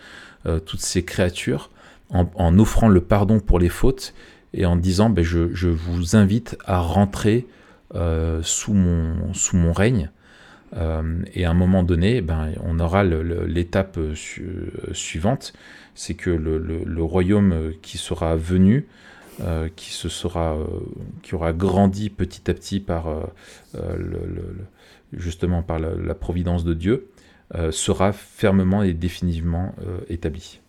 euh, toutes ces créatures, en, offrant le pardon pour les fautes et en disant ben, je, vous invite à rentrer euh, sous, mon, règne. Euh, et à un moment donné, ben, on aura l'étape suivante, c'est que le, le, royaume qui sera venu, qui se sera, qui aura grandi petit à petit par justement par la, providence de Dieu, sera fermement et définitivement établi.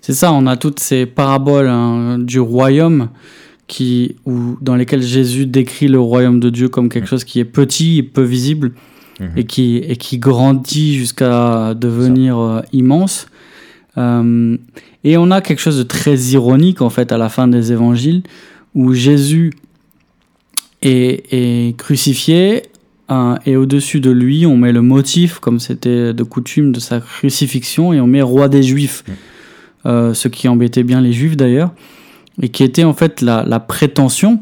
C'est ça, on a toutes ces paraboles hein, du royaume qui, où, dans lesquelles Jésus décrit le royaume de Dieu comme quelque chose qui est petit et peu visible mhm. et, qui, et qui grandit jusqu'à devenir euh, immense. Euh, et on a quelque chose de très ironique en fait à la fin des évangiles où Jésus est, est crucifié euh, et au-dessus de lui on met le motif comme c'était de coutume de sa crucifixion et on met roi des juifs. Mhm. Euh, ce qui embêtait bien les juifs d'ailleurs, et qui était en fait la, prétention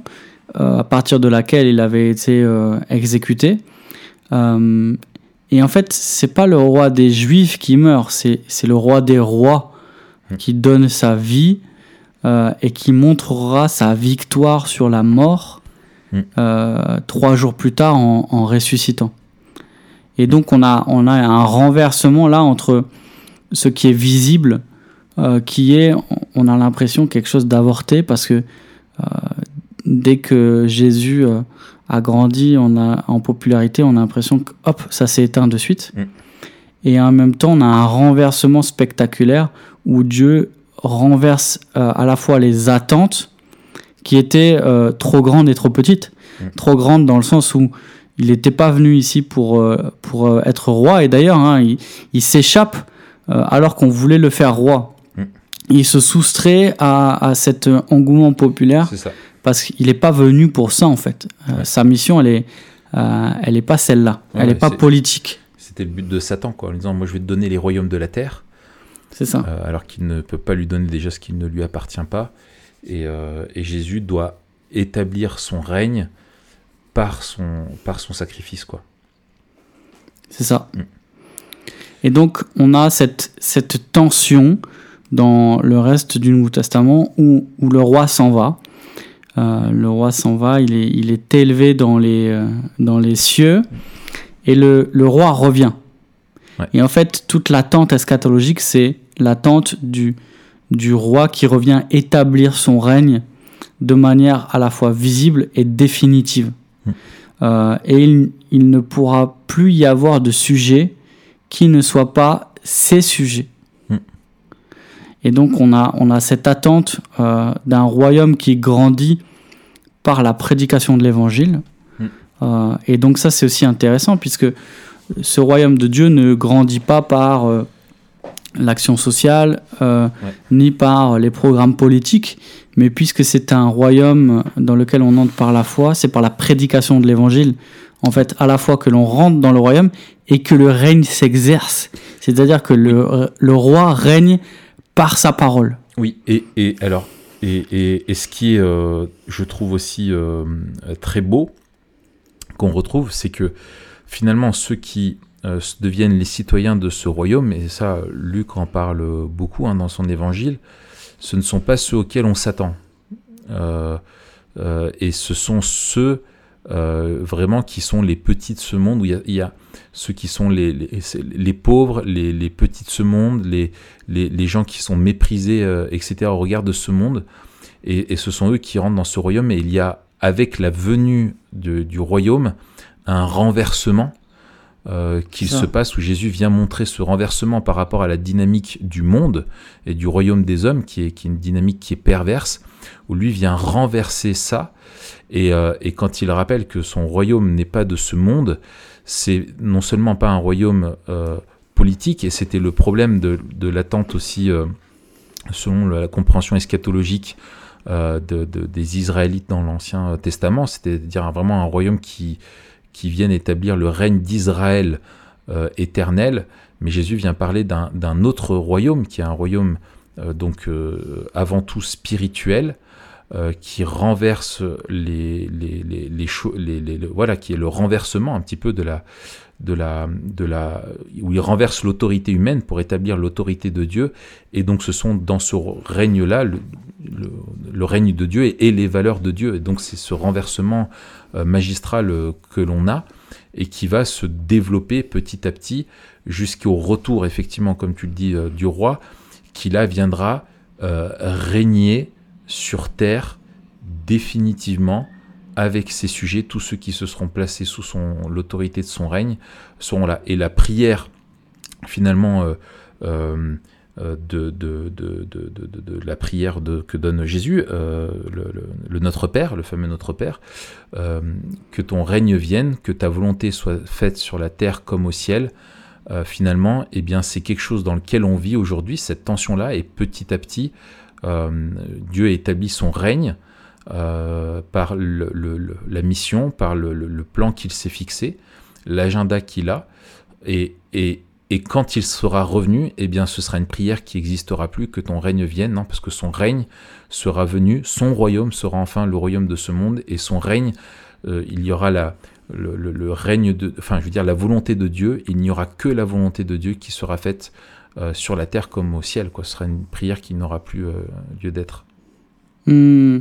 euh, à partir de laquelle il avait été euh, exécuté. et en fait, c'est pas le roi des juifs qui meurt, c'est le roi des rois mmh. qui donne sa vie et qui montrera sa victoire sur la mort mmh. trois jours plus tard en, en, ressuscitant. Et donc on a, on a un renversement là entre ce qui est visible euh, qui est, on a l'impression, quelque chose d'avorté parce que euh, dès que Jésus euh, a grandi on a, en popularité, on a l'impression que hop, ça s'est éteint de suite. Mm. Et en même temps, on a un renversement spectaculaire où Dieu renverse à la fois les attentes qui étaient trop grandes et trop petites. Mm. Trop grandes dans le sens où il n'était pas venu ici pour, pour être roi. Et d'ailleurs, hein, il, il s'échappe alors qu'on voulait le faire roi il se soustrait à, cet engouement populaire parce qu'il n'est pas venu pour ça en fait. Euh, sa mission, elle est, euh, elle est pas celle-là. elle n'est pas politique. C'était le but de Satan, quoi, en disant moi je vais te donner les royaumes de la terre. C'est ça. Euh, alors qu'il ne peut pas lui donner déjà ce qui ne lui appartient pas. Et, Jésus doit établir son règne par son, par son sacrifice, quoi. C'est ça. Mm. Et donc on a cette, cette tension dans le reste du Nouveau Testament où, où le roi s'en va. Euh, le roi s'en va, il est, il est élevé dans les, euh, dans les cieux et le, le roi revient. Et en fait, toute l'attente eschatologique, c'est l'attente du, du roi qui revient établir son règne de manière à la fois visible et définitive. Hmm. Euh, et il, il, ne pourra plus y avoir de sujet qui ne soit pas ses sujets. Et donc on a, on a cette attente euh, d'un royaume qui grandit par la prédication de l'évangile. Mm. Euh, et donc ça c'est aussi intéressant puisque ce royaume de Dieu ne grandit pas par l'action sociale ni par les programmes politiques, mais puisque c'est un royaume dans lequel on entre par la foi, c'est par la prédication de l'évangile en fait, à la fois que l'on rentre dans le royaume et que le règne s'exerce. C'est-à-dire que le, le, roi règne par sa parole. Oui, et, et alors, et, et, ce qui est, euh, je trouve aussi euh, très beau, qu'on retrouve, c'est que finalement, ceux qui euh, deviennent les citoyens de ce royaume, et ça, Luc en parle beaucoup hein, dans son évangile, ce ne sont pas ceux auxquels on s'attend. et ce sont ceux vraiment qui sont les petits de ce monde où il y a ceux qui sont les, les, pauvres, les, petits de ce monde, les, les, gens qui sont méprisés, euh, etc., au regard de ce monde. Et, ce sont eux qui rentrent dans ce royaume. Et il y a, avec la venue du royaume, un renversement euh, qu'il se passe où Jésus vient montrer ce renversement par rapport à la dynamique du monde et du royaume des hommes, qui est, qui est une dynamique qui est perverse, où lui vient renverser ça. Et, euh, et quand il rappelle que son royaume n'est pas de ce monde, c'est non seulement pas un royaume euh, politique, et c'était le problème de, l'attente aussi, selon la compréhension eschatologique des Israélites dans l'Ancien Testament, c'est-à-dire vraiment un royaume qui, qui viennent établir le règne d'Israël éternel, mais Jésus vient parler d'un autre royaume, qui est un royaume donc avant tout spirituel, qui renverse les, les, les, les, voilà qui est le renversement un petit peu de la de la, de la, où il renverse l'autorité humaine pour établir l'autorité de Dieu. Et donc ce sont dans ce règne-là le, le, règne de Dieu et, les valeurs de Dieu. Et donc c'est ce renversement euh, magistral euh, que l'on a et qui va se développer petit à petit jusqu'au retour, effectivement, comme tu le dis, euh, du roi, qui là viendra régner sur terre définitivement avec ses sujets, tous ceux qui se seront placés sous l'autorité de son règne seront là. Et la prière, finalement, euh, de, la prière que donne Jésus, le, Notre Père, le fameux Notre Père, que ton règne vienne, que ta volonté soit faite sur la terre comme au ciel, finalement, eh bien, c'est quelque chose dans lequel on vit aujourd'hui, cette tension-là, et petit à petit, Dieu établit son règne euh, par la mission, par le, plan qu'il s'est fixé, l'agenda qu'il a, et, quand il sera revenu, eh bien, ce sera une prière qui n'existera plus, que ton règne vienne, non, parce que son règne sera venu, son royaume sera enfin le royaume de ce monde, et son règne, euh, il y aura la, le, règne de, enfin, je veux dire, la volonté de Dieu, il n'y aura que la volonté de Dieu qui sera faite euh, sur la terre comme au ciel. Ce sera une prière qui n'aura plus lieu d'être. Hmm.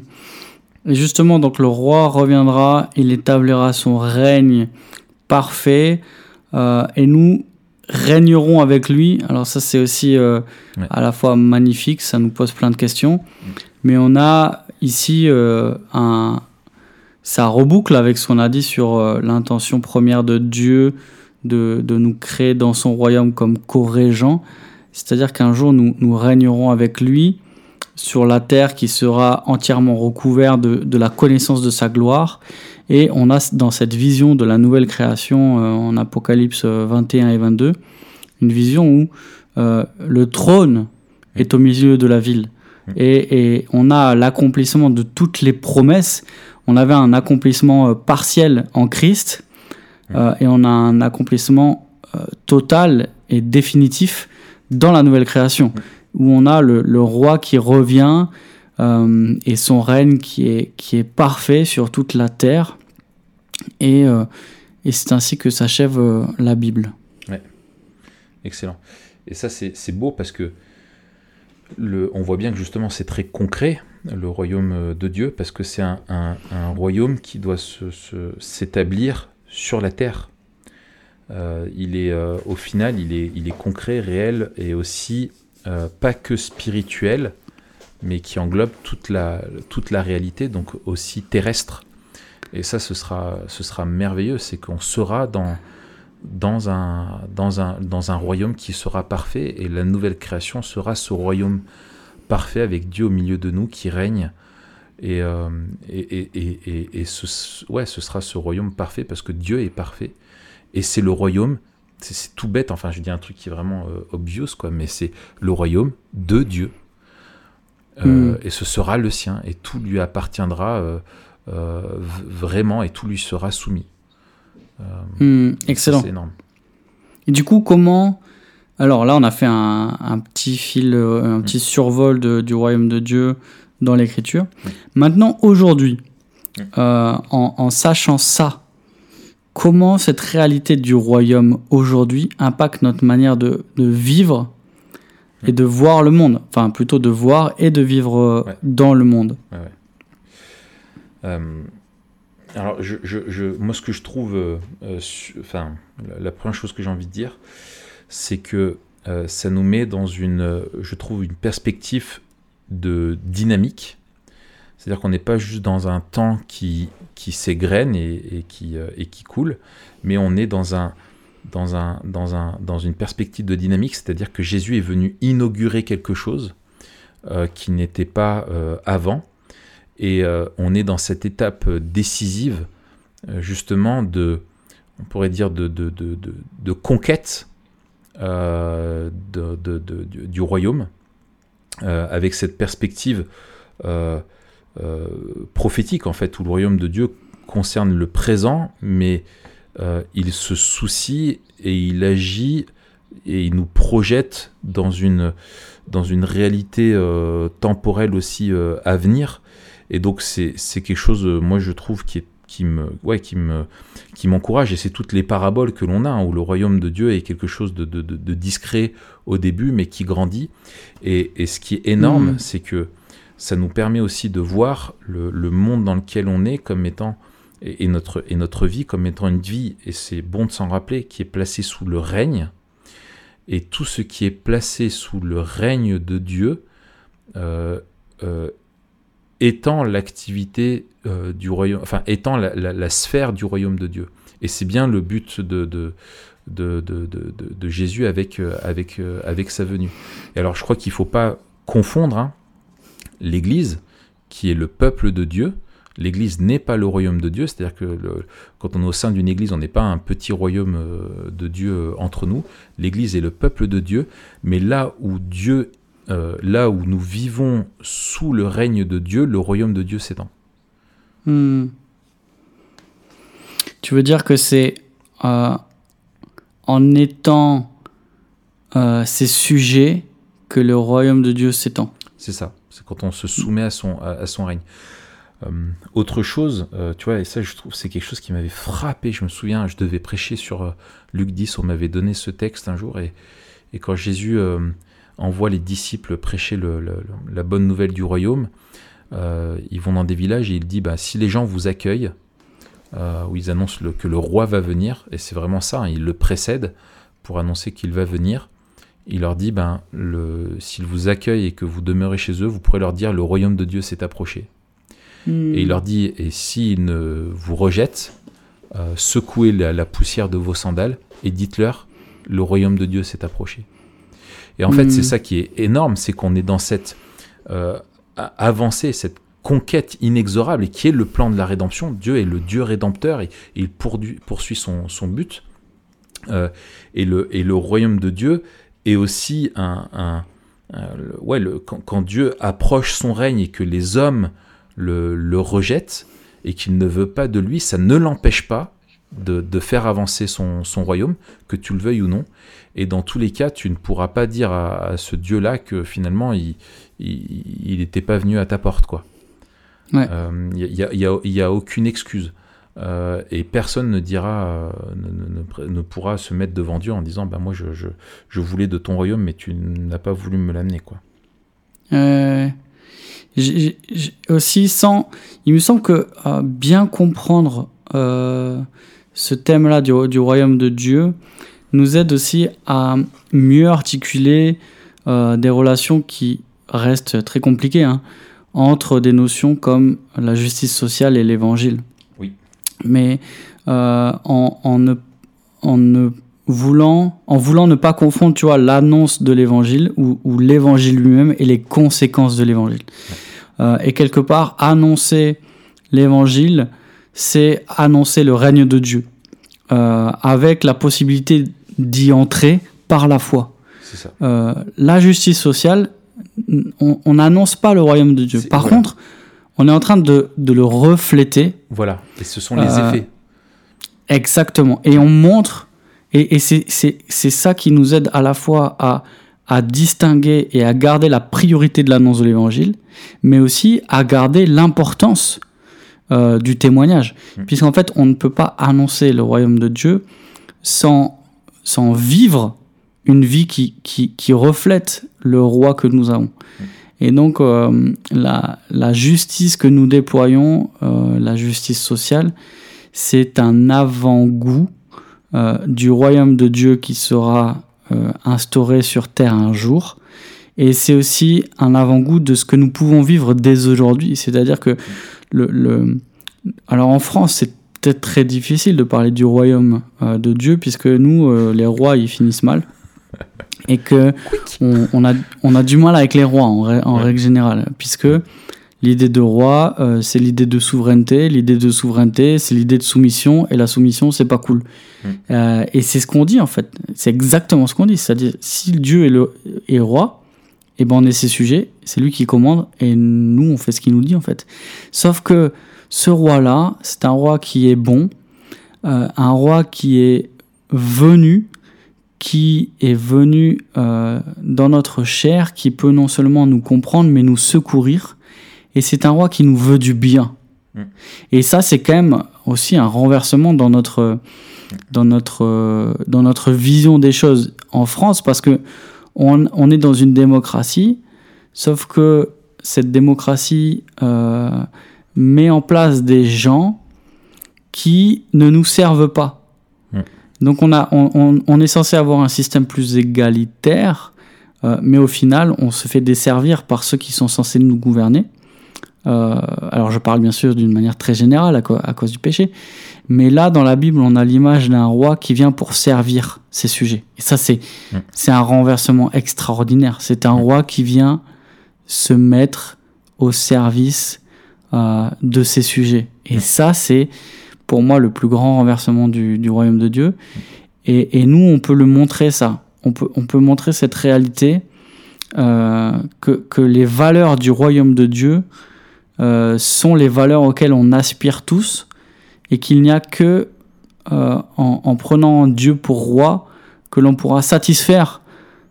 Et justement, donc le roi reviendra, il établira son règne parfait, euh, et nous régnerons avec lui. Alors ça, c'est aussi euh, à la fois magnifique, ça nous pose plein de questions, mais on a ici euh, un... Ça reboucle avec ce qu'on a dit sur l'intention première de Dieu de, de, nous créer dans son royaume comme co-régents. C'est-à-dire qu'un jour, nous, nous régnerons avec lui sur la terre qui sera entièrement recouvert de, la connaissance de sa gloire. Et on a dans cette vision de la nouvelle création euh, en Apocalypse 21 et 22, une vision où euh, le trône est au milieu de la ville. Et, on a l'accomplissement de toutes les promesses. On avait un accomplissement euh, partiel en Christ et on a un accomplissement total et définitif dans la nouvelle création où on a le, roi qui revient euh, et son règne qui est, qui est parfait sur toute la terre. Et, euh, et c'est ainsi que s'achève euh, la Bible. Excellent. Et ça, c'est beau parce que on voit bien que justement c'est très concret, le royaume de Dieu, parce que c'est un, royaume qui doit s'établir se, sur la terre. il est, au final, il est, concret, réel et aussi euh, pas que spirituel, mais qui englobe toute la réalité, donc aussi terrestre. Et ça, ce sera, ce sera merveilleux, c'est qu'on sera dans, dans, un, dans, un, dans un royaume qui sera parfait, et la nouvelle création sera ce royaume parfait avec Dieu au milieu de nous qui règne. Et, euh, et, et, et, ce, ouais, ce sera ce royaume parfait parce que Dieu est parfait. Et c'est le royaume c'est tout bête, enfin je dis un truc qui est vraiment euh, obvious, quoi, mais c'est le royaume de Dieu. Euh, hmm. Et ce sera le sien, et tout lui appartiendra euh, vraiment, et tout lui sera soumis. Hmm, excellent. C'est énorme. Et du coup, comment... Alors là, on a fait un, petit fil, un petit hmm. survol du royaume de Dieu dans l'écriture. Maintenant, aujourd'hui, en, en sachant ça, comment cette réalité du royaume aujourd'hui impacte notre manière de, vivre et de voir le monde? Enfin, plutôt de voir et de vivre euh, dans le monde. Euh, alors, je, moi, ce que je trouve, euh, enfin, la, première chose que j'ai envie de dire, c'est que ça nous met dans une, je trouve, une perspective de dynamique. C'est-à-dire qu'on n'est pas juste dans un temps qui, qui s'égrène et, qui, euh, et qui coule, mais on est dans, un, dans, un, dans, un, dans une perspective de dynamique, c'est-à-dire que Jésus est venu inaugurer quelque chose euh, qui n'était pas euh, avant, et on est dans cette étape décisive, justement, de, on pourrait dire, de, de, de, de conquête du royaume, avec cette perspective euh, prophétique en fait, où le royaume de Dieu concerne le présent, mais euh, il se soucie et il agit et il nous projette dans une, dans une réalité euh, temporelle aussi euh, à venir. Et donc c'est quelque chose, moi je trouve, qui est qui me, ouais, qui me, qui m'encourage. Et c'est toutes les paraboles que l'on a, hein, où le royaume de Dieu est quelque chose de, de, de, discret au début, mais qui grandit. Et, et ce qui est énorme, mm. c'est que ça nous permet aussi de voir le, le, monde dans lequel on est comme étant, et, notre, et notre vie comme étant une vie, et c'est bon de s'en rappeler, qui est placée sous le règne. Et tout ce qui est placé sous le règne de Dieu euh, euh, étant l'activité euh, du royaume, enfin étant la, sphère du royaume de Dieu. Et c'est bien le but de, Jésus avec, euh, euh, sa venue. Et alors je crois qu'il ne faut pas confondre hein, l'Église, qui est le peuple de Dieu. L'Église n'est pas le royaume de Dieu, c'est-à-dire que quand on est au sein d'une Église, on n'est pas un petit royaume de Dieu entre nous. L'Église est le peuple de Dieu, mais là où Dieu euh, là où nous vivons sous le règne de Dieu, le royaume de Dieu s'étend. Hmm. Tu veux dire que c'est euh, en étant euh, ces sujets que le royaume de Dieu s'étend? C'est ça, c'est quand on se soumet à son, à, son règne. autre chose, tu vois, et ça je trouve c'est quelque chose qui m'avait frappé, je me souviens, je devais prêcher sur Luc 10, on m'avait donné ce texte un jour, et, et quand Jésus envoie les disciples prêcher la bonne nouvelle du royaume. Euh, ils vont dans des villages et il dit bah, si les gens vous accueillent, euh, où ils annoncent que le roi va venir, et c'est vraiment ça, hein, il le précède pour annoncer qu'il va venir. Il leur dit ben, s'ils vous accueillent et que vous demeurez chez eux, vous pourrez leur dire le royaume de Dieu s'est approché. Hmm. Et il leur dit et s'ils ne vous rejettent, euh, secouez la poussière de vos sandales et dites-leur le royaume de Dieu s'est approché. Et en fait, c'est hmm. ça qui est énorme, c'est qu'on est dans cette euh, avancée, cette conquête inexorable et qui est le plan de la rédemption. Dieu est le Dieu rédempteur et, il poursuit son, son but. Euh, et, le, et le royaume de Dieu est aussi un... ouais, le, quand, Dieu approche son règne et que les hommes le, le rejettent et qu'il ne veut pas de lui, ça ne l'empêche pas de, de, faire avancer son, son, royaume, que tu le veuilles ou non. Et dans tous les cas, tu ne pourras pas dire à, ce Dieu-là que finalement, il n'était pas venu à ta porte. quoi. Il n'y euh, a, a, aucune excuse. Euh, et personne ne dira, euh, ne, ne, pourra se mettre devant Dieu en disant bah, Moi, je, je, je voulais de ton royaume, mais tu n'as pas voulu me l'amener. quoi. aussi, sans. Il me semble que bien comprendre ce thème-là du, du, royaume de Dieu, nous aide aussi à mieux articuler euh, des relations qui restent très compliquées hein, entre des notions comme la justice sociale et l'évangile. Oui. Mais euh, en, en, ne, en, ne, voulant, en voulant ne pas confondre tu vois, l'annonce de l'évangile ou, ou l'évangile lui-même et les conséquences de l'évangile. Euh, et quelque part, annoncer l'évangile, c'est annoncer le règne de Dieu. Euh, avec la possibilité d'y entrer par la foi. Euh, la justice sociale, on n'annonce pas le royaume de Dieu. Par contre, on est en train de, de, le refléter. Voilà, et ce sont les euh, effets. Exactement. Et on montre, et, et c'est ça qui nous aide à la fois à, à distinguer et à garder la priorité de l'annonce de l'évangile, mais aussi à garder l'importance euh, du témoignage. Mmh. Puisqu'en fait, on ne peut pas annoncer le royaume de Dieu sans sans vivre une vie qui, qui, qui, reflète le roi que nous avons. Et donc, euh, la, la, justice que nous déployons, euh, la justice sociale, c'est un avant-goût euh, du royaume de Dieu qui sera instauré sur terre un jour. Et c'est aussi un avant-goût de ce que nous pouvons vivre dès aujourd'hui. C'est-à-dire que le, le, alors en France, c'est peut-être très difficile de parler du royaume euh, de Dieu, puisque nous, euh, les rois, ils finissent mal. Et que on, a, on a du mal avec les rois en, en règle générale, puisque l'idée de roi, euh, c'est l'idée de souveraineté. L'idée de souveraineté, c'est l'idée de soumission. Et la soumission, c'est pas cool. Mm. et c'est ce qu'on dit, en fait. C'est exactement ce qu'on dit. C'est-à-dire, si Dieu est, le, est roi, et eh ben on est ses sujets, c'est lui qui commande, et nous, on fait ce qu'il nous dit, en fait. Sauf que ce roi-là, c'est un roi qui est bon, euh, un roi qui est venu, qui est venu euh, dans notre chair, qui peut non seulement nous comprendre, mais nous secourir. Et c'est un roi qui nous veut du bien. Mm. Et ça, c'est quand même aussi un renversement dans notre, dans notre, dans notre vision des choses en France, parce que on, on est dans une démocratie, sauf que cette démocratie euh, met en place des gens qui ne nous servent pas. Mm. Donc on, a, on, on- on est censé avoir un système plus égalitaire, euh, mais au final, on se fait desservir par ceux qui sont censés nous gouverner. Euh, alors je parle bien sûr d'une manière très générale à, cause du péché, mais là dans la Bible, on a l'image d'un roi qui vient pour servir ses sujets. Et ça, c'est Mm. c'est un renversement extraordinaire. C'est un roi qui vient se mettre au service euh, de ses sujets. Et ça, c'est pour moi le plus grand renversement du, du royaume de Dieu. Et, et nous, on peut le montrer ça. On peut, on peut montrer cette réalité euh, que, que les valeurs du royaume de Dieu euh, sont les valeurs auxquelles on aspire tous et qu'il n'y a que en, en prenant Dieu pour roi que l'on pourra satisfaire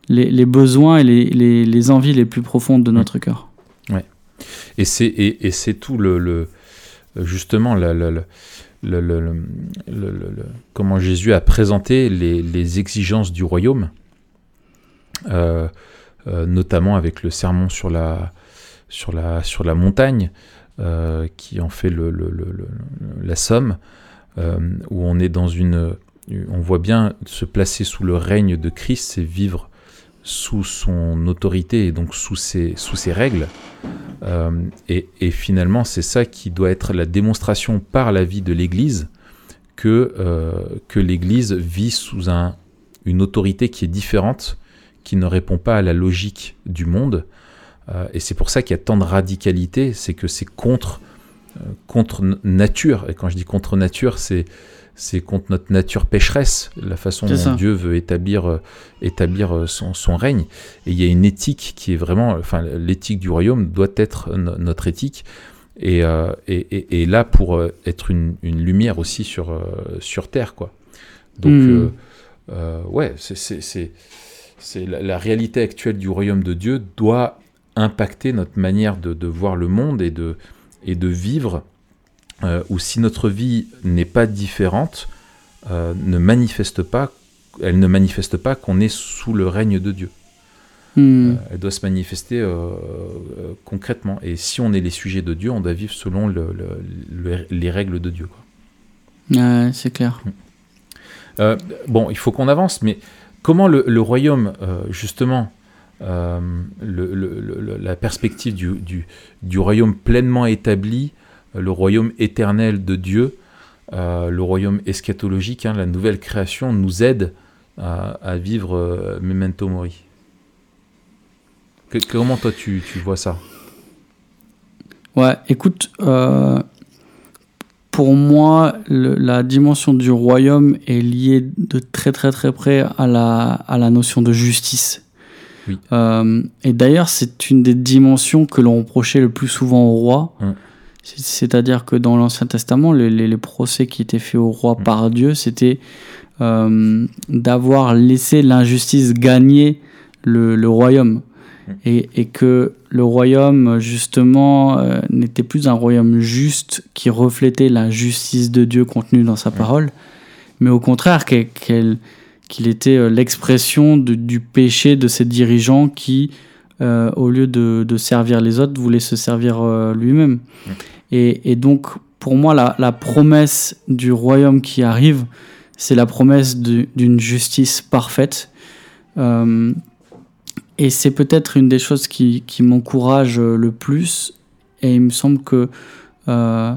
les, les besoins et les, les, les envies les plus profondes de notre cœur. Et c'est tout le, justement comment Jésus a présenté les, exigences du royaume, euh, euh, notamment avec le sermon sur la montagne euh, qui en fait le, la somme où on est dans une on voit bien se placer sous le règne de Christ c'est vivre sous son autorité et donc sous ses, sous ses règles. Euh, et, et finalement, c'est ça qui doit être la démonstration par la vie de l'Église que, euh, que l'Église vit sous un, une autorité qui est différente, qui ne répond pas à la logique du monde. Euh, et c'est pour ça qu'il y a tant de radicalité, c'est que c'est contre, contre nature. Et quand je dis contre nature, c'est c'est contre notre nature pécheresse, la façon dont ça. Dieu veut établir, euh, établir euh, son, son règne. Et il y a une éthique qui est vraiment, enfin, l'éthique du royaume doit être no- notre éthique. Et, euh, et, et- et là, pour être une, une lumière aussi sur, euh, sur Terre, quoi. Donc, Mm. ouais, c'est la, la réalité actuelle du royaume de Dieu doit impacter notre manière de, de voir le monde et de, et de vivre, euh, ou si notre vie n'est pas différente, euh, ne manifeste pas, elle ne manifeste pas qu'on est sous le règne de Dieu. Hmm. Euh, elle doit se manifester euh, concrètement. Et si on est les sujets de Dieu, on doit vivre selon le- le- le- les règles de Dieu. Ouais, c'est clair. Euh, bon, il faut qu'on avance, mais comment le, royaume, justement, la perspective du, du- du royaume pleinement établi, le royaume éternel de Dieu, euh, le royaume eschatologique, hein, la nouvelle création, nous aide à, à vivre euh, Memento Mori Que- Comment toi tu, tu vois ça? Ouais, écoute, euh, pour moi, le- la dimension du royaume est liée de très très très près à la, à la notion de justice. Oui. Euh, et d'ailleurs, c'est une des dimensions que l'on reprochait le plus souvent au roi. Hum. C'est- C'est-à-dire que dans l'Ancien Testament, les, les- les procès qui étaient faits au roi Hum. par Dieu, c'était euh, d'avoir laissé l'injustice gagner le, le royaume. Hum. Et, et que le royaume, justement, euh, n'était plus un royaume juste qui reflétait la justice de Dieu contenue dans sa parole, mais au contraire qu'il était euh, l'expression du péché de ces dirigeants qui, euh, au lieu de, de servir les autres, voulaient se servir lui-même. Et, donc, pour moi, la, promesse du royaume qui arrive, c'est la promesse d'une justice parfaite. Euh, et c'est peut-être une des choses qui, m'encourage le plus. Et il me semble que euh,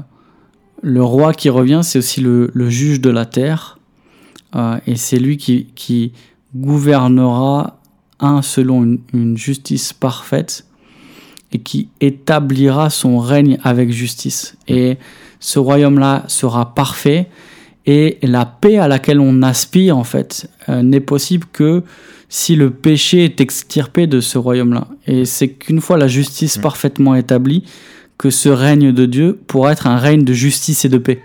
le roi qui revient, c'est aussi le, juge de la terre. Euh, et c'est lui qui, gouvernera, un, selon une justice parfaite, et qui établira son règne avec justice. Et ce royaume-là sera parfait, et la paix à laquelle on aspire, en fait, euh, n'est possible que si le péché est extirpé de ce royaume-là. Et c'est qu'une fois la justice Mm. parfaitement établie, que ce règne de Dieu pourra être un règne de justice et de paix.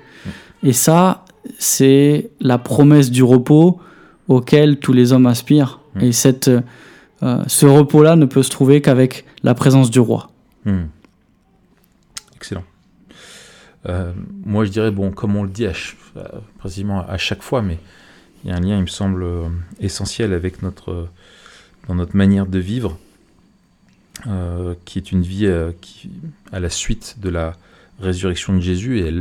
Et ça, c'est la promesse du repos auquel tous les hommes aspirent. Mm. Et cette, euh, ce repos-là ne peut se trouver qu'avec la présence du roi. Hmm. Excellent. Euh, moi, je dirais, bon, comme on le dit à, euh, précisément à chaque fois, mais il y a un lien, il me semble, euh, essentiel avec notre, dans notre manière de vivre, qui est une vie qui, à la suite de la résurrection de Jésus et,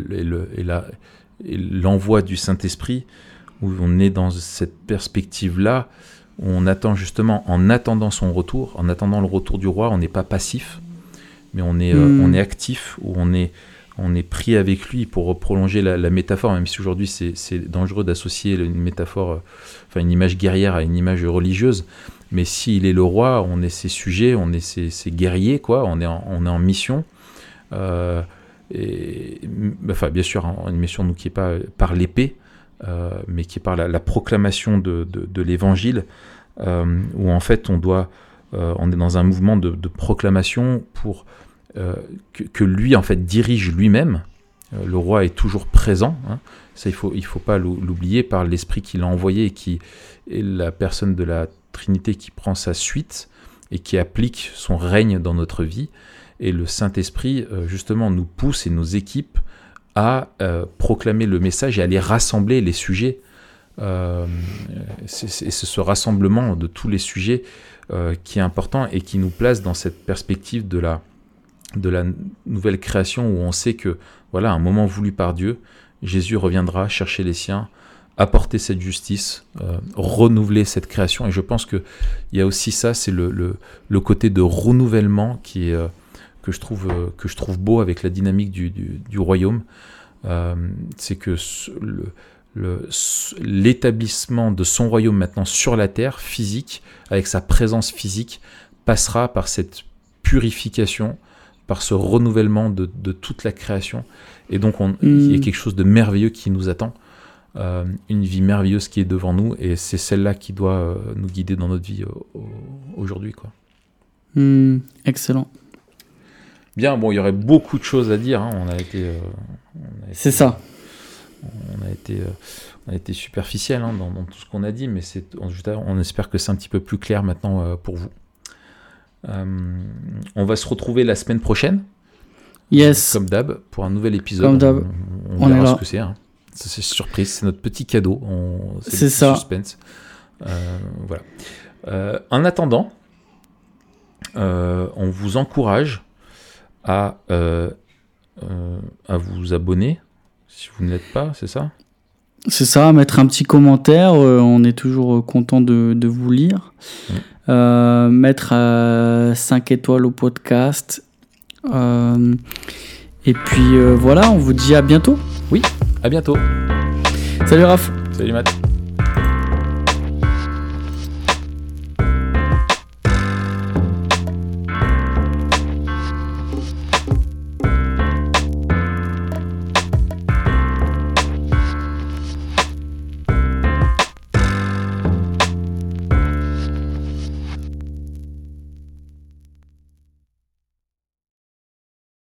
et l'envoi du Saint-Esprit, où on est dans cette perspective-là, on attend justement, en attendant son retour, en attendant le retour du roi, on n'est pas passif, mais on est, euh, Mm. on est actif, où on est, on est pris avec lui pour prolonger la, la métaphore, même si aujourd'hui c'est c'est dangereux d'associer une métaphore, euh, enfin une image guerrière à une image religieuse. Mais s'il est le roi, on est ses sujets, on est ses, ses guerriers, quoi. On est en, on est en mission. Euh, et, enfin, bien sûr, en- une mission nous qui est pas par l'épée, mais qui est par la, la proclamation de, de, l'évangile, euh, où en fait on doit, euh, on est dans un mouvement de, proclamation pour euh, que, lui en fait dirige lui-même. Euh, le roi est toujours présent. hein. Ça, il faut, il faut pas l'ou- l'oublier par l'esprit qu'il a envoyé et qui est la personne de la Trinité qui prend sa suite et qui applique son règne dans notre vie. Et le Saint-Esprit, euh, justement, nous pousse et nous équipe à euh, proclamer le message et à les rassembler, les sujets. Euh, c'est ce rassemblement de tous les sujets euh, qui est important et qui nous place dans cette perspective de la, de la nouvelle création où on sait que, voilà, un moment voulu par Dieu, Jésus reviendra chercher les siens, apporter cette justice, euh, renouveler cette création. Et je pense qu'il y a aussi ça, c'est le, le, le côté de renouvellement qui est, que, je trouve, euh, que je trouve beau avec la dynamique du, du, du royaume. Euh, c'est que le- l'établissement de son royaume maintenant sur la terre, physique, avec sa présence physique, passera par cette purification, par ce renouvellement de, de toute la création. Et donc, on- il y a Mm. quelque chose de merveilleux qui nous attend, euh, une vie merveilleuse qui est devant nous, et c'est celle-là qui doit euh, nous guider dans notre vie euh, au- aujourd'hui. Quoi. Hmm, excellent. Bien, bon, il y aurait beaucoup de choses à dire. hein. On a été, euh, été- C'est ça. on a été, euh, on a été superficiel hein, dans, dans tout ce qu'on a dit, mais on, on espère que c'est un petit peu plus clair maintenant euh, pour vous. On va se retrouver la semaine prochaine, Yes. comme d'hab, pour un nouvel épisode. Comme d'hab. On, on On est verra là. ce que c'est. hein. C'est surprise, c'est notre petit cadeau. On- C'est ça. Suspense. Euh, voilà. Euh, en attendant, euh, on vous encourage à, euh, euh, à vous abonner si vous ne l'êtes pas, c'est ça? C'est ça, mettre un petit commentaire, euh, on est toujours content de, de vous lire. Mettre 5 étoiles au podcast. Et puis voilà, on vous dit à bientôt. À bientôt. Salut Raph Salut Matt.